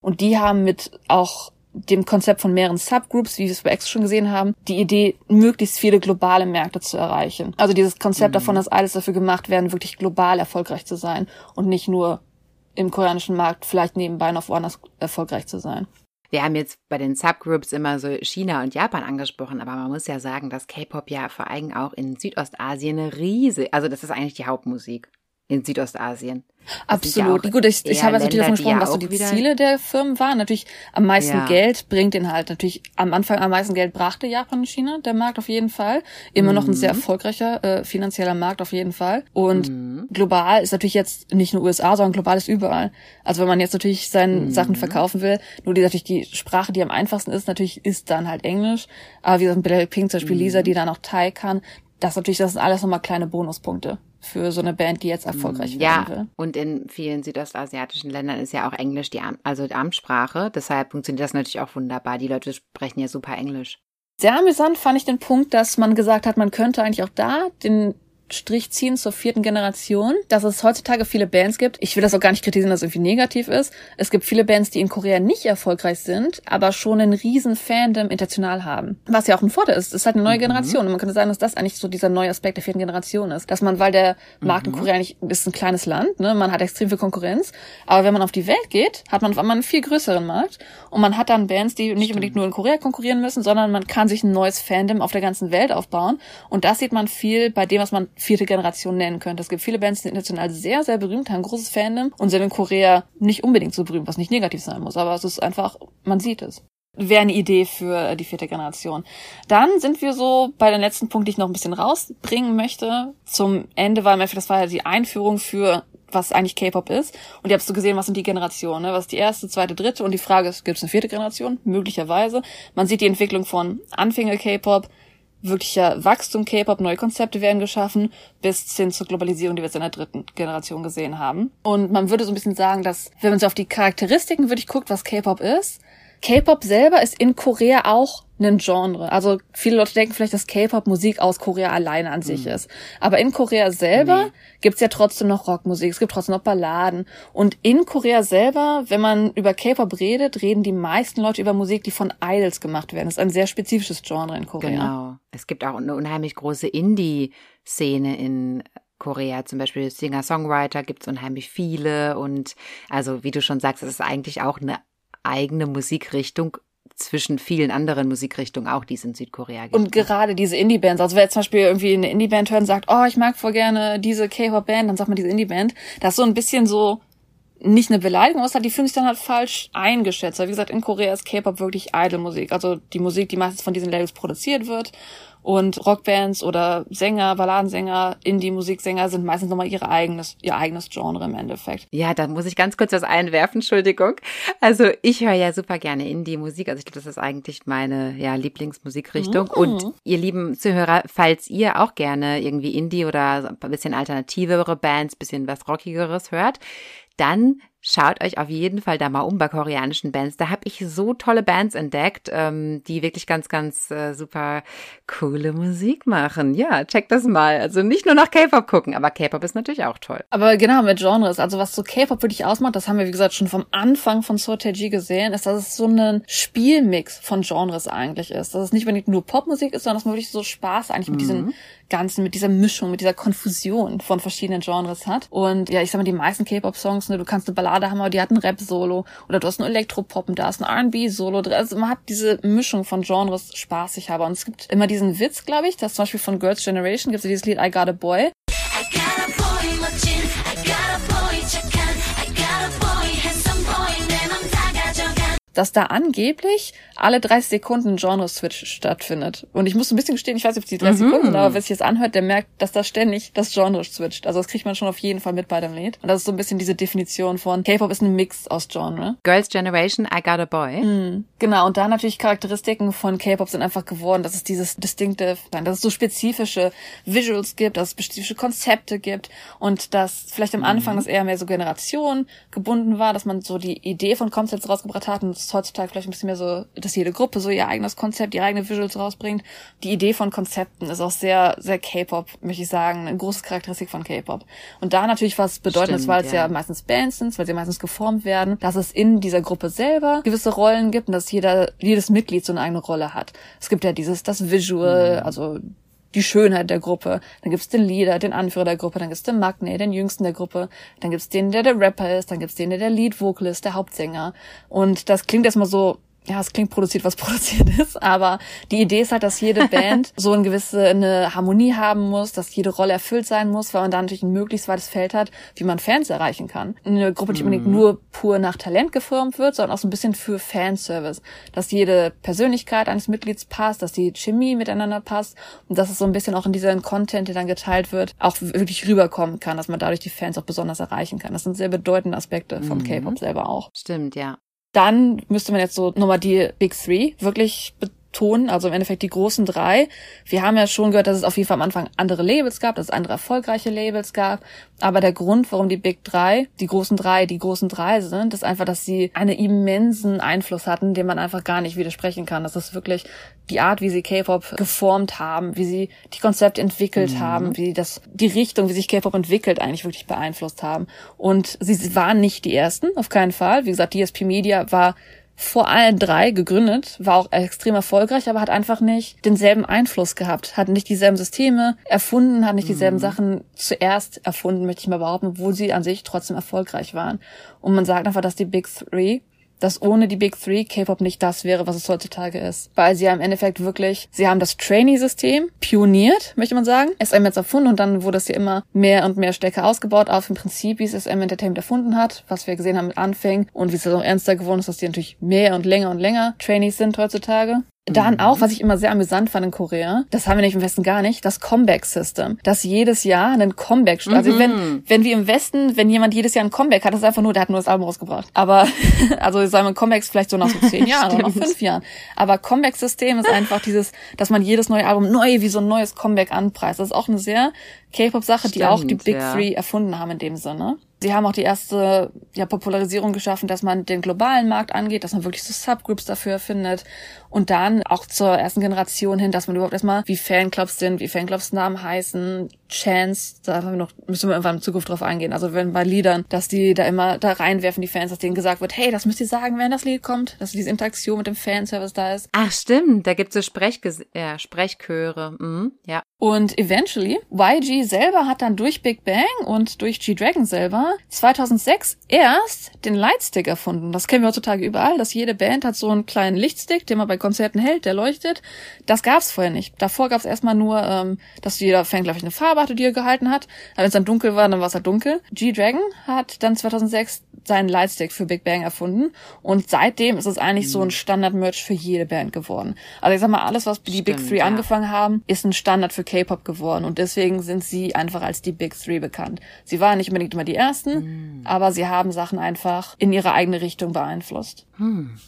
Und die haben mit auch dem Konzept von mehreren Subgroups, wie wir es bei X schon gesehen haben, die Idee, möglichst viele globale Märkte zu erreichen. Also dieses Konzept davon, dass alles dafür gemacht werden, wirklich global erfolgreich zu sein und nicht nur im koreanischen Markt vielleicht nebenbei noch woanders erfolgreich zu sein. Wir haben jetzt bei den Subgroups immer so China und Japan angesprochen, aber man muss ja sagen, dass K-Pop ja vor allem auch in Südostasien eine riese, also das ist eigentlich die Hauptmusik in Südostasien. Das ja Absolut. auch Gut, ich, ich habe jetzt natürlich Länder, davon gesprochen, ja was so die Ziele der Firmen waren. Natürlich am meisten Ja. Geld bringt den halt natürlich am Anfang am meisten Geld brachte Japan und China, der Markt auf jeden Fall. Immer noch ein sehr Mhm. erfolgreicher äh, finanzieller Markt auf jeden Fall. Und global ist natürlich jetzt nicht nur USA, sondern global ist überall. Also wenn man jetzt natürlich seine Mhm. Sachen verkaufen will, nur die natürlich die Sprache, die am einfachsten ist, natürlich ist dann halt Englisch. Aber wie gesagt, Blackpink zum Beispiel Mhm. Lisa, die dann auch Thai kann, das ist natürlich, das sind alles nochmal kleine Bonuspunkte für so eine Band, die jetzt erfolgreich werden will. Ja, und in vielen südostasiatischen Ländern ist ja auch Englisch die, also die Amtssprache. Deshalb funktioniert das natürlich auch wunderbar. Die Leute sprechen ja super Englisch. Sehr amüsant fand ich den Punkt, dass man gesagt hat, man könnte eigentlich auch da den Strich ziehen zur vierten Generation, dass es heutzutage viele Bands gibt. Ich will das auch gar nicht kritisieren, dass es irgendwie negativ ist. Es gibt viele Bands, die in Korea nicht erfolgreich sind, aber schon einen riesen Fandom international haben. Was ja auch ein Vorteil ist. Es ist halt eine neue Generation. Und man könnte sagen, dass das eigentlich so dieser neue Aspekt der vierten Generation ist. Dass man, weil der Markt in Korea nicht, ist ein kleines Land, ne, man hat extrem viel Konkurrenz. Aber wenn man auf die Welt geht, hat man auf einmal einen viel größeren Markt. Und man hat dann Bands, die nicht unbedingt nur in Korea konkurrieren müssen, sondern man kann sich ein neues Fandom auf der ganzen Welt aufbauen. Und das sieht man viel bei dem, was man vierte Generation nennen könnte. Es gibt viele Bands, die international sehr, sehr berühmt, haben großes Fandom und sind in Korea nicht unbedingt so berühmt, was nicht negativ sein muss. Aber es ist einfach, man sieht es wäre eine Idee für die vierte Generation. Dann sind wir so bei den letzten Punkt, die ich noch ein bisschen rausbringen möchte. Zum Ende, weil mir das war ja die Einführung für was eigentlich K-Pop ist. Und ihr habt so gesehen, was sind die Generationen, ne? was ist die erste, zweite, dritte und die Frage ist, gibt es eine vierte Generation? Möglicherweise. Man sieht die Entwicklung von Anfänger K-Pop, wirklicher Wachstum K-Pop, neue Konzepte werden geschaffen, bis hin zur Globalisierung, die wir jetzt in der dritten Generation gesehen haben. Und man würde so ein bisschen sagen, dass, wenn man so auf die Charakteristiken wirklich guckt, was K-Pop ist, K-Pop selber ist in Korea auch ein Genre. Also viele Leute denken vielleicht, dass K-Pop Musik aus Korea alleine an sich ist. Aber in Korea selber gibt's ja trotzdem noch Rockmusik, es gibt trotzdem noch Balladen. Und in Korea selber, wenn man über K-Pop redet, reden die meisten Leute über Musik, die von Idols gemacht werden. Das ist ein sehr spezifisches Genre in Korea. Genau. Es gibt auch eine unheimlich große Indie-Szene in Korea. Zum Beispiel Singer-Songwriter gibt es unheimlich viele. Und also, wie du schon sagst, es ist eigentlich auch eine eigene Musikrichtung zwischen vielen anderen Musikrichtungen auch, die es in Südkorea gibt. Und gerade diese Indie-Bands, also wer jetzt zum Beispiel irgendwie eine Indie-Band hört und sagt, oh, ich mag voll gerne diese K-Pop-Band, dann sagt man diese Indie-Band. Das ist so ein bisschen so, nicht eine Beleidigung, hat, die fühlen sich dann halt falsch eingeschätzt. Weil wie gesagt, in Korea ist K-Pop wirklich Idol-Musik. Also die Musik, die meistens von diesen Labels produziert wird. Und Rockbands oder Sänger, Balladensänger, Indie-Musiksänger sind meistens nochmal ihre eigenes, ihr eigenes Genre im Endeffekt. Ja, da muss ich ganz kurz was einwerfen, Entschuldigung. Also ich höre ja super gerne Indie-Musik. Also ich glaube, das ist eigentlich meine ja, Lieblingsmusikrichtung. Und ihr lieben Zuhörer, falls ihr auch gerne irgendwie Indie oder ein bisschen alternativere Bands, bisschen was Rockigeres hört, dann schaut euch auf jeden Fall da mal um bei koreanischen Bands. Da habe ich so tolle Bands entdeckt, ähm, die wirklich ganz, ganz äh, super coole Musik machen. Ja, checkt das mal. Also nicht nur nach K-Pop gucken, aber K-Pop ist natürlich auch toll. Aber genau, mit Genres, also was so K-Pop wirklich ausmacht, das haben wir, wie gesagt, schon vom Anfang von Soteji gesehen, ist, dass es so ein Spielmix von Genres eigentlich ist. Dass es nicht unbedingt nur Popmusik ist, sondern dass man wirklich so Spaß eigentlich mit diesen Ganzen, mit dieser Mischung, mit dieser Konfusion von verschiedenen Genres hat. Und ja, ich sag mal, die meisten K-Pop-Songs, ne, du kannst eine Ballade haben, aber die hat ein Rap-Solo oder du hast einen Elektropop und da ist ein R&B-Solo drin. Also man hat diese Mischung von Genres spaßig aber. Und es gibt immer diesen Witz, glaube ich, dass zum Beispiel von Girls' Generation gibt es dieses Lied I Got a Boy. dass da angeblich alle 30 Sekunden Genre-Switch stattfindet. Und ich muss ein bisschen gestehen, ich weiß nicht, ob die 30 Sekunden sind, aber wer sich das anhört, der merkt, dass da ständig das Genre switcht. Also das kriegt man schon auf jeden Fall mit bei dem Lied. Und das ist so ein bisschen diese Definition von K-Pop ist ein Mix aus Genre. Girls' Generation, I Got a Boy. Genau, und da natürlich Charakteristiken von K-Pop sind einfach geworden, dass es dieses Distinctive, dass es so spezifische Visuals gibt, dass es spezifische Konzepte gibt und dass vielleicht am Anfang das eher mehr so Generation gebunden war, dass man so die Idee von Concepts rausgebracht hat und es ist heutzutage vielleicht ein bisschen mehr so, dass jede Gruppe so ihr eigenes Konzept, ihre eigene Visuals rausbringt. Die Idee von Konzepten ist auch sehr, sehr K-Pop, möchte ich sagen, eine große Charakteristik von K-Pop. Und da natürlich was Bedeutendes, weil es ja. ja. meistens Bands sind, weil sie meistens geformt werden, dass es in dieser Gruppe selber gewisse Rollen gibt und dass jeder, jedes Mitglied so eine eigene Rolle hat. Es gibt ja dieses, das Visual, also die Schönheit der Gruppe. Dann gibt's den Leader, den Anführer der Gruppe, dann gibt's den Magne, den Jüngsten der Gruppe, dann gibt's den, der der Rapper ist, dann gibt's den, der der Lead-Vocal der Hauptsänger. Und das klingt erstmal so, ja, es klingt produziert, was (laughs) produziert ist, aber die Idee ist halt, dass jede (laughs) Band so eine gewisse eine Harmonie haben muss, dass jede Rolle erfüllt sein muss, weil man da natürlich ein möglichst weites Feld hat, wie man Fans erreichen kann. Eine Gruppe, die unbedingt nur pur nach Talent geformt wird, sondern auch so ein bisschen für Fanservice, dass jede Persönlichkeit eines Mitglieds passt, dass die Chemie miteinander passt und dass es so ein bisschen auch in diesem Content, der dann geteilt wird, auch wirklich rüberkommen kann, dass man dadurch die Fans auch besonders erreichen kann. Das sind sehr bedeutende Aspekte von K-Pop selber auch. Stimmt, ja. Dann müsste man jetzt so nochmal die Big Three wirklich betonen, also im Endeffekt die großen drei. Wir haben ja schon gehört, dass es auf jeden Fall am Anfang andere Labels gab, dass es andere erfolgreiche Labels gab. Aber der Grund, warum die Big Drei, die großen drei, die großen drei sind, ist einfach, dass sie einen immensen Einfluss hatten, den man einfach gar nicht widersprechen kann. Das ist wirklich die Art, wie sie K-Pop geformt haben, wie sie die Konzepte entwickelt haben, wie das, die Richtung, wie sich K-Pop entwickelt, eigentlich wirklich beeinflusst haben. Und sie waren nicht die ersten, auf keinen Fall. Wie gesagt, DSP Media war vor allen drei gegründet, war auch extrem erfolgreich, aber hat einfach nicht denselben Einfluss gehabt, hat nicht dieselben Systeme erfunden, hat nicht dieselben Sachen zuerst erfunden, möchte ich mal behaupten, obwohl sie an sich trotzdem erfolgreich waren. Und man sagt einfach, dass die Big Three dass ohne die Big Three K-Pop nicht das wäre, was es heutzutage ist. Weil sie ja im Endeffekt wirklich, sie haben das Trainee-System pioniert, möchte man sagen. SM jetzt erfunden und dann wurde es ja immer mehr und mehr stärker ausgebaut auf im Prinzip, wie es SM Entertainment erfunden hat, was wir gesehen haben mit Anfängen und wie es auch ernster geworden ist, dass die natürlich mehr und länger und länger Trainees sind heutzutage. Dann auch, was ich immer sehr amüsant fand in Korea, das haben wir nicht im Westen gar nicht, das Comeback-System. Dass jedes Jahr ein Comeback, st- also wenn, wenn wir im Westen, wenn jemand jedes Jahr ein Comeback hat, das ist einfach nur, der hat nur das Album rausgebracht. Aber, (laughs) also sagen wir Comebacks vielleicht so nach so zehn (laughs) Jahren oder nach fünf Jahren. Aber Comeback-System ist einfach dieses, dass man jedes neue Album neu wie so ein neues Comeback anpreist. Das ist auch eine sehr K-Pop-Sache, die auch die Big ja. Three erfunden haben in dem Sinne. Sie haben auch die erste ja, Popularisierung geschaffen, dass man den globalen Markt angeht, dass man wirklich so Subgroups dafür findet und dann auch zur ersten Generation hin, dass man überhaupt erstmal wie Fanclubs sind, wie Fanclubs Namen heißen, Chants, da haben wir noch, müssen wir irgendwann in Zukunft drauf eingehen. Also wenn bei Liedern, dass die da immer da reinwerfen, die Fans, dass denen gesagt wird, hey, das müsst ihr sagen, wenn das Lied kommt, dass diese Interaktion mit dem Fanservice da ist. Ach, stimmt. Da gibt's so Sprechges ja, Sprechchöre. Mhm, ja. Und eventually, YG selber hat dann durch Big Bang und durch G-Dragon selber 2006 erst den Lightstick erfunden. Das kennen wir heutzutage überall, dass jede Band hat so einen kleinen Lichtstick, den man bei Konzerten hält, der leuchtet. Das gab's vorher nicht. Davor gab's erstmal nur, ähm, dass jeder Fan, glaube ich, eine Farbe hatte, die er gehalten hat. Aber wenn es dann dunkel war, dann war es halt dunkel. G-Dragon hat dann 2006 seinen Lightstick für Big Bang erfunden und seitdem ist es eigentlich so ein Standard-Merch für jede Band geworden. Also ich sag mal, alles, was die Big Stimmt, Three ja. angefangen haben, ist ein Standard für K-Pop geworden und deswegen sind sie einfach als die Big Three bekannt. Sie waren nicht unbedingt immer die ersten, aber sie haben Sachen einfach in ihre eigene Richtung beeinflusst.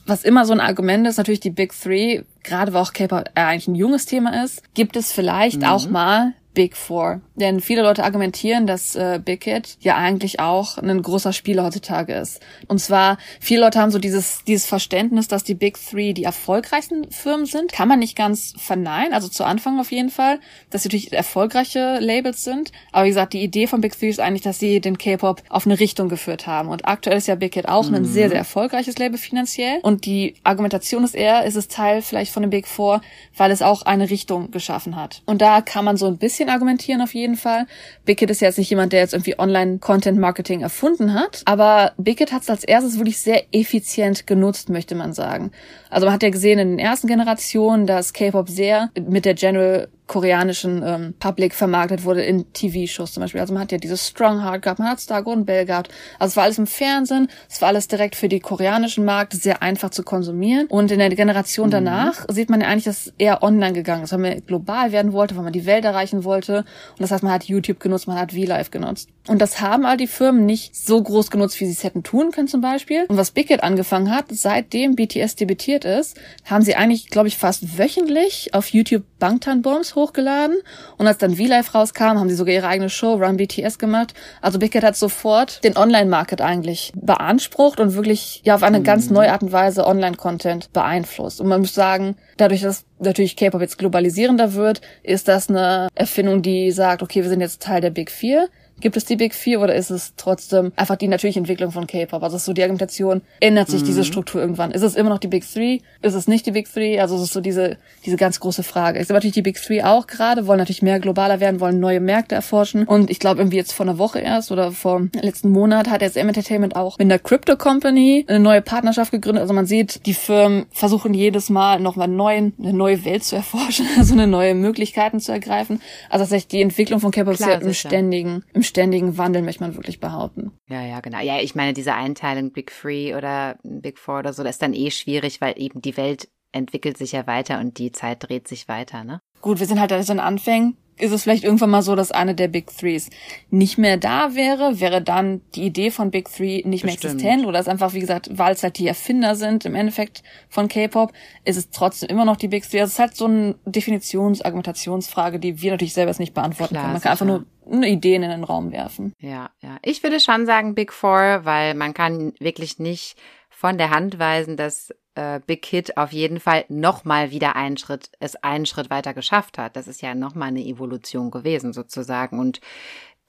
Was immer so ein Argument ist, natürlich die Big Three, gerade weil auch K-Pop äh, eigentlich ein junges Thema ist, gibt es vielleicht auch mal Big Four. Denn viele Leute argumentieren, dass äh, Big Hit ja eigentlich auch ein großer Spieler heutzutage ist. Und zwar, viele Leute haben so dieses, dieses Verständnis, dass die Big Three die erfolgreichsten Firmen sind. Kann man nicht ganz verneinen, also zu Anfang auf jeden Fall, dass sie natürlich erfolgreiche Labels sind. Aber wie gesagt, die Idee von Big Three ist eigentlich, dass sie den K-Pop auf eine Richtung geführt haben. Und aktuell ist ja Big Hit auch ein sehr, sehr erfolgreiches Label finanziell. Und die Argumentation ist eher, ist es Teil vielleicht von den Big Four, weil es auch eine Richtung geschaffen hat. Und da kann man so ein bisschen bisschen argumentieren auf jeden Fall. Hit ist ja jetzt nicht jemand, der jetzt irgendwie Online-Content-Marketing erfunden hat, aber Hit hat es als erstes wirklich sehr effizient genutzt, möchte man sagen. Also man hat ja gesehen in den ersten Generationen, dass K-Pop sehr mit der General koreanischen ähm, Public vermarktet wurde in TV-Shows zum Beispiel. Also man hat ja dieses Strong Heart gehabt, man hat Star Golden Bell gehabt. Also es war alles im Fernsehen, es war alles direkt für die koreanischen Markt, sehr einfach zu konsumieren. Und in der Generation danach sieht man ja eigentlich, dass es eher online gegangen ist, weil man global werden wollte, weil man die Welt erreichen wollte. Und das heißt, man hat YouTube genutzt, man hat V-Live genutzt. Und das haben all die Firmen nicht so groß genutzt, wie sie es hätten tun können zum Beispiel. Und was Big Hit angefangen hat, seitdem BTS debütiert ist, haben sie eigentlich, glaube ich, fast wöchentlich auf YouTube Bangtan Bombs hochgeladen. Und als dann V-Live rauskam, haben sie sogar ihre eigene Show Run BTS gemacht. Also Big Hit hat sofort den Online-Market eigentlich beansprucht und wirklich ja auf eine ganz neue Art und Weise Online-Content beeinflusst. Und man muss sagen, dadurch, dass natürlich K-Pop jetzt globalisierender wird, ist das eine Erfindung, die sagt, okay, wir sind jetzt Teil der Big Four. Gibt es die Big Four oder ist es trotzdem einfach die natürliche Entwicklung von K-Pop? Also ist so die Argumentation, ändert sich diese Struktur irgendwann? Ist es immer noch die Big Three? Ist es nicht die Big Three? Also es ist so diese, diese ganz große Frage. Sehe natürlich die Big Three auch gerade, wollen natürlich mehr globaler werden, wollen neue Märkte erforschen. Und ich glaube irgendwie jetzt vor einer Woche erst oder vor letzten Monat hat SM Entertainment auch mit einer Crypto Company eine neue Partnerschaft gegründet. Also man sieht, die Firmen versuchen jedes Mal nochmal neuen, eine neue Welt zu erforschen, (laughs) also eine neue Möglichkeiten zu ergreifen. Also tatsächlich die Entwicklung von K-Pop ist ja im ständigen, im ständigen Wandel, möchte man wirklich behaupten. Ja, ja, genau. Ja, ich meine, diese Einteilung Big Three oder Big Four oder so, das ist dann eh schwierig, weil eben die Welt entwickelt sich ja weiter und die Zeit dreht sich weiter, ne? Gut, wir sind halt in den Anfängen. Ist es vielleicht irgendwann mal so, dass eine der Big Threes nicht mehr da wäre? Wäre dann die Idee von Big Three nicht mehr Bestimmt. existent? Oder ist einfach, wie gesagt, weil es halt die Erfinder sind im Endeffekt von K-Pop, ist es trotzdem immer noch die Big Three? Also es ist halt so eine Definitions-, Argumentationsfrage, die wir natürlich selber jetzt nicht beantworten Klar, können. Man kann einfach sicher. nur eine Idee in den Raum werfen. Ja, ja. Ich würde schon sagen Big Four, weil man kann wirklich nicht von der Hand weisen, dass äh, Big Hit auf jeden Fall nochmal wieder einen Schritt, es einen Schritt weiter geschafft hat. Das ist ja nochmal eine Evolution gewesen sozusagen und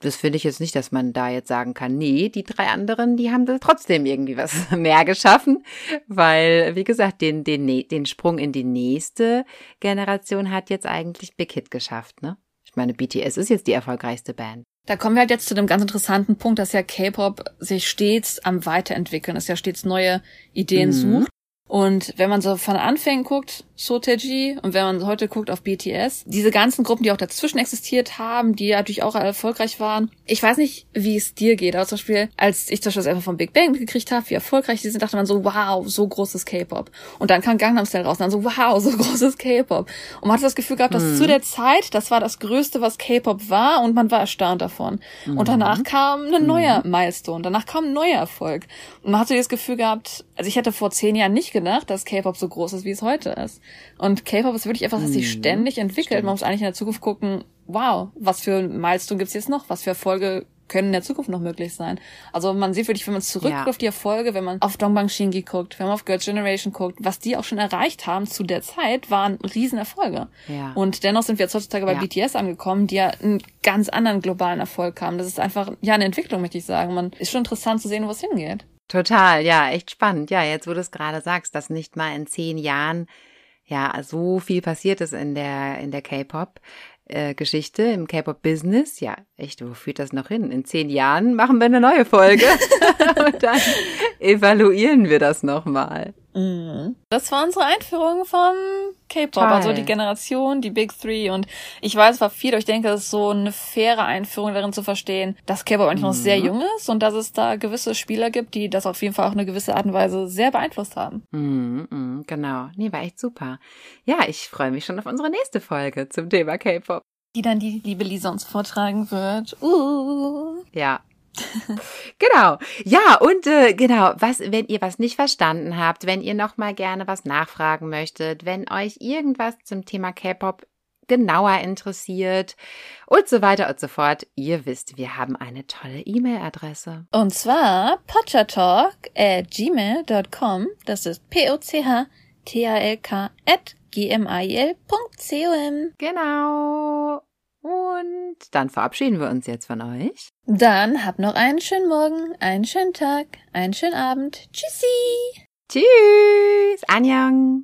das finde ich jetzt nicht, dass man da jetzt sagen kann, nee, die drei anderen, die haben da trotzdem irgendwie was (laughs) mehr geschaffen, weil, wie gesagt, den, den, den Sprung in die nächste Generation hat jetzt eigentlich Big Hit geschafft, ne? Ich meine, BTS ist jetzt die erfolgreichste Band. Da kommen wir halt jetzt zu dem ganz interessanten Punkt, dass ja K-Pop sich stets am Weiterentwickeln ist, ja stets neue Ideen Mhm. sucht. Und wenn man so von Anfängen guckt, Soteji, und wenn man heute guckt auf BTS, diese ganzen Gruppen, die auch dazwischen existiert haben, die natürlich auch erfolgreich waren. Ich weiß nicht, wie es dir geht, aber zum Beispiel, als ich zum Beispiel das einfach vom Big Bang mitgekriegt habe, wie erfolgreich die sind, dachte man so, wow, so großes K-Pop. Und dann kam Gangnam Style raus und dann so, wow, so (laughs) großes K-Pop. Und man hatte das Gefühl gehabt, dass zu der Zeit, das war das Größte, was K-Pop war und man war erstaunt davon. Und danach kam ein neuer Milestone, danach kam ein neuer Erfolg. Und man hat so das Gefühl gehabt, also ich hätte vor zehn Jahren nicht gedacht, dass K-Pop so groß ist, wie es heute ist. Und K-Pop ist wirklich etwas, das sich ständig entwickelt. Man muss eigentlich in der Zukunft gucken, wow, was für Milestone gibt's jetzt noch? Was für Erfolge können in der Zukunft noch möglich sein? Also man sieht wirklich, wenn man zurückguckt Ja. auf die Erfolge, wenn man auf Dongbang Shingi guckt, wenn man auf Girls' Generation guckt, was die auch schon erreicht haben zu der Zeit, waren Riesenerfolge. Ja. Und dennoch sind wir jetzt heutzutage bei Ja. BTS angekommen, die ja einen ganz anderen globalen Erfolg haben. Das ist einfach, ja, eine Entwicklung, möchte ich sagen. Man ist schon interessant zu sehen, wo es hingeht. Total, ja, echt spannend. Ja, jetzt wo du es gerade sagst, dass nicht mal in zehn Jahren ja so viel passiert ist in der in der K-Pop. äh, Geschichte im K-Pop-Business. Ja, echt, wo führt das noch hin? In zehn Jahren machen wir eine neue Folge (laughs) (laughs) und dann evaluieren wir das nochmal. Das war unsere Einführung vom K-Pop, also die Generation, die Big Three. Und ich weiß, es war viel, aber ich denke, es ist so eine faire Einführung darin zu verstehen, dass K-Pop eigentlich noch sehr jung ist und dass es da gewisse Spieler gibt, die das auf jeden Fall auch eine gewisse Art und Weise sehr beeinflusst haben. Mhm, mhm, genau. Nee, war echt super. Ja, ich freue mich schon auf unsere nächste Folge zum Thema K-Pop. Die dann die liebe Lisa uns vortragen wird. Uh. Ja. (laughs) genau. Ja, und äh, genau, was, wenn ihr was nicht verstanden habt, wenn ihr noch mal gerne was nachfragen möchtet, wenn euch irgendwas zum Thema K-Pop genauer interessiert und so weiter und so fort, ihr wisst, wir haben eine tolle E-Mail-Adresse. Und zwar potchatalk at gmail.com. Das ist P-O-C-H-T-A-L-K at g-m-i-l.com. Genau. Und dann verabschieden wir uns jetzt von euch. Dann habt noch einen schönen Morgen, einen schönen Tag, einen schönen Abend. Tschüssi! Tschüss. Annyeong.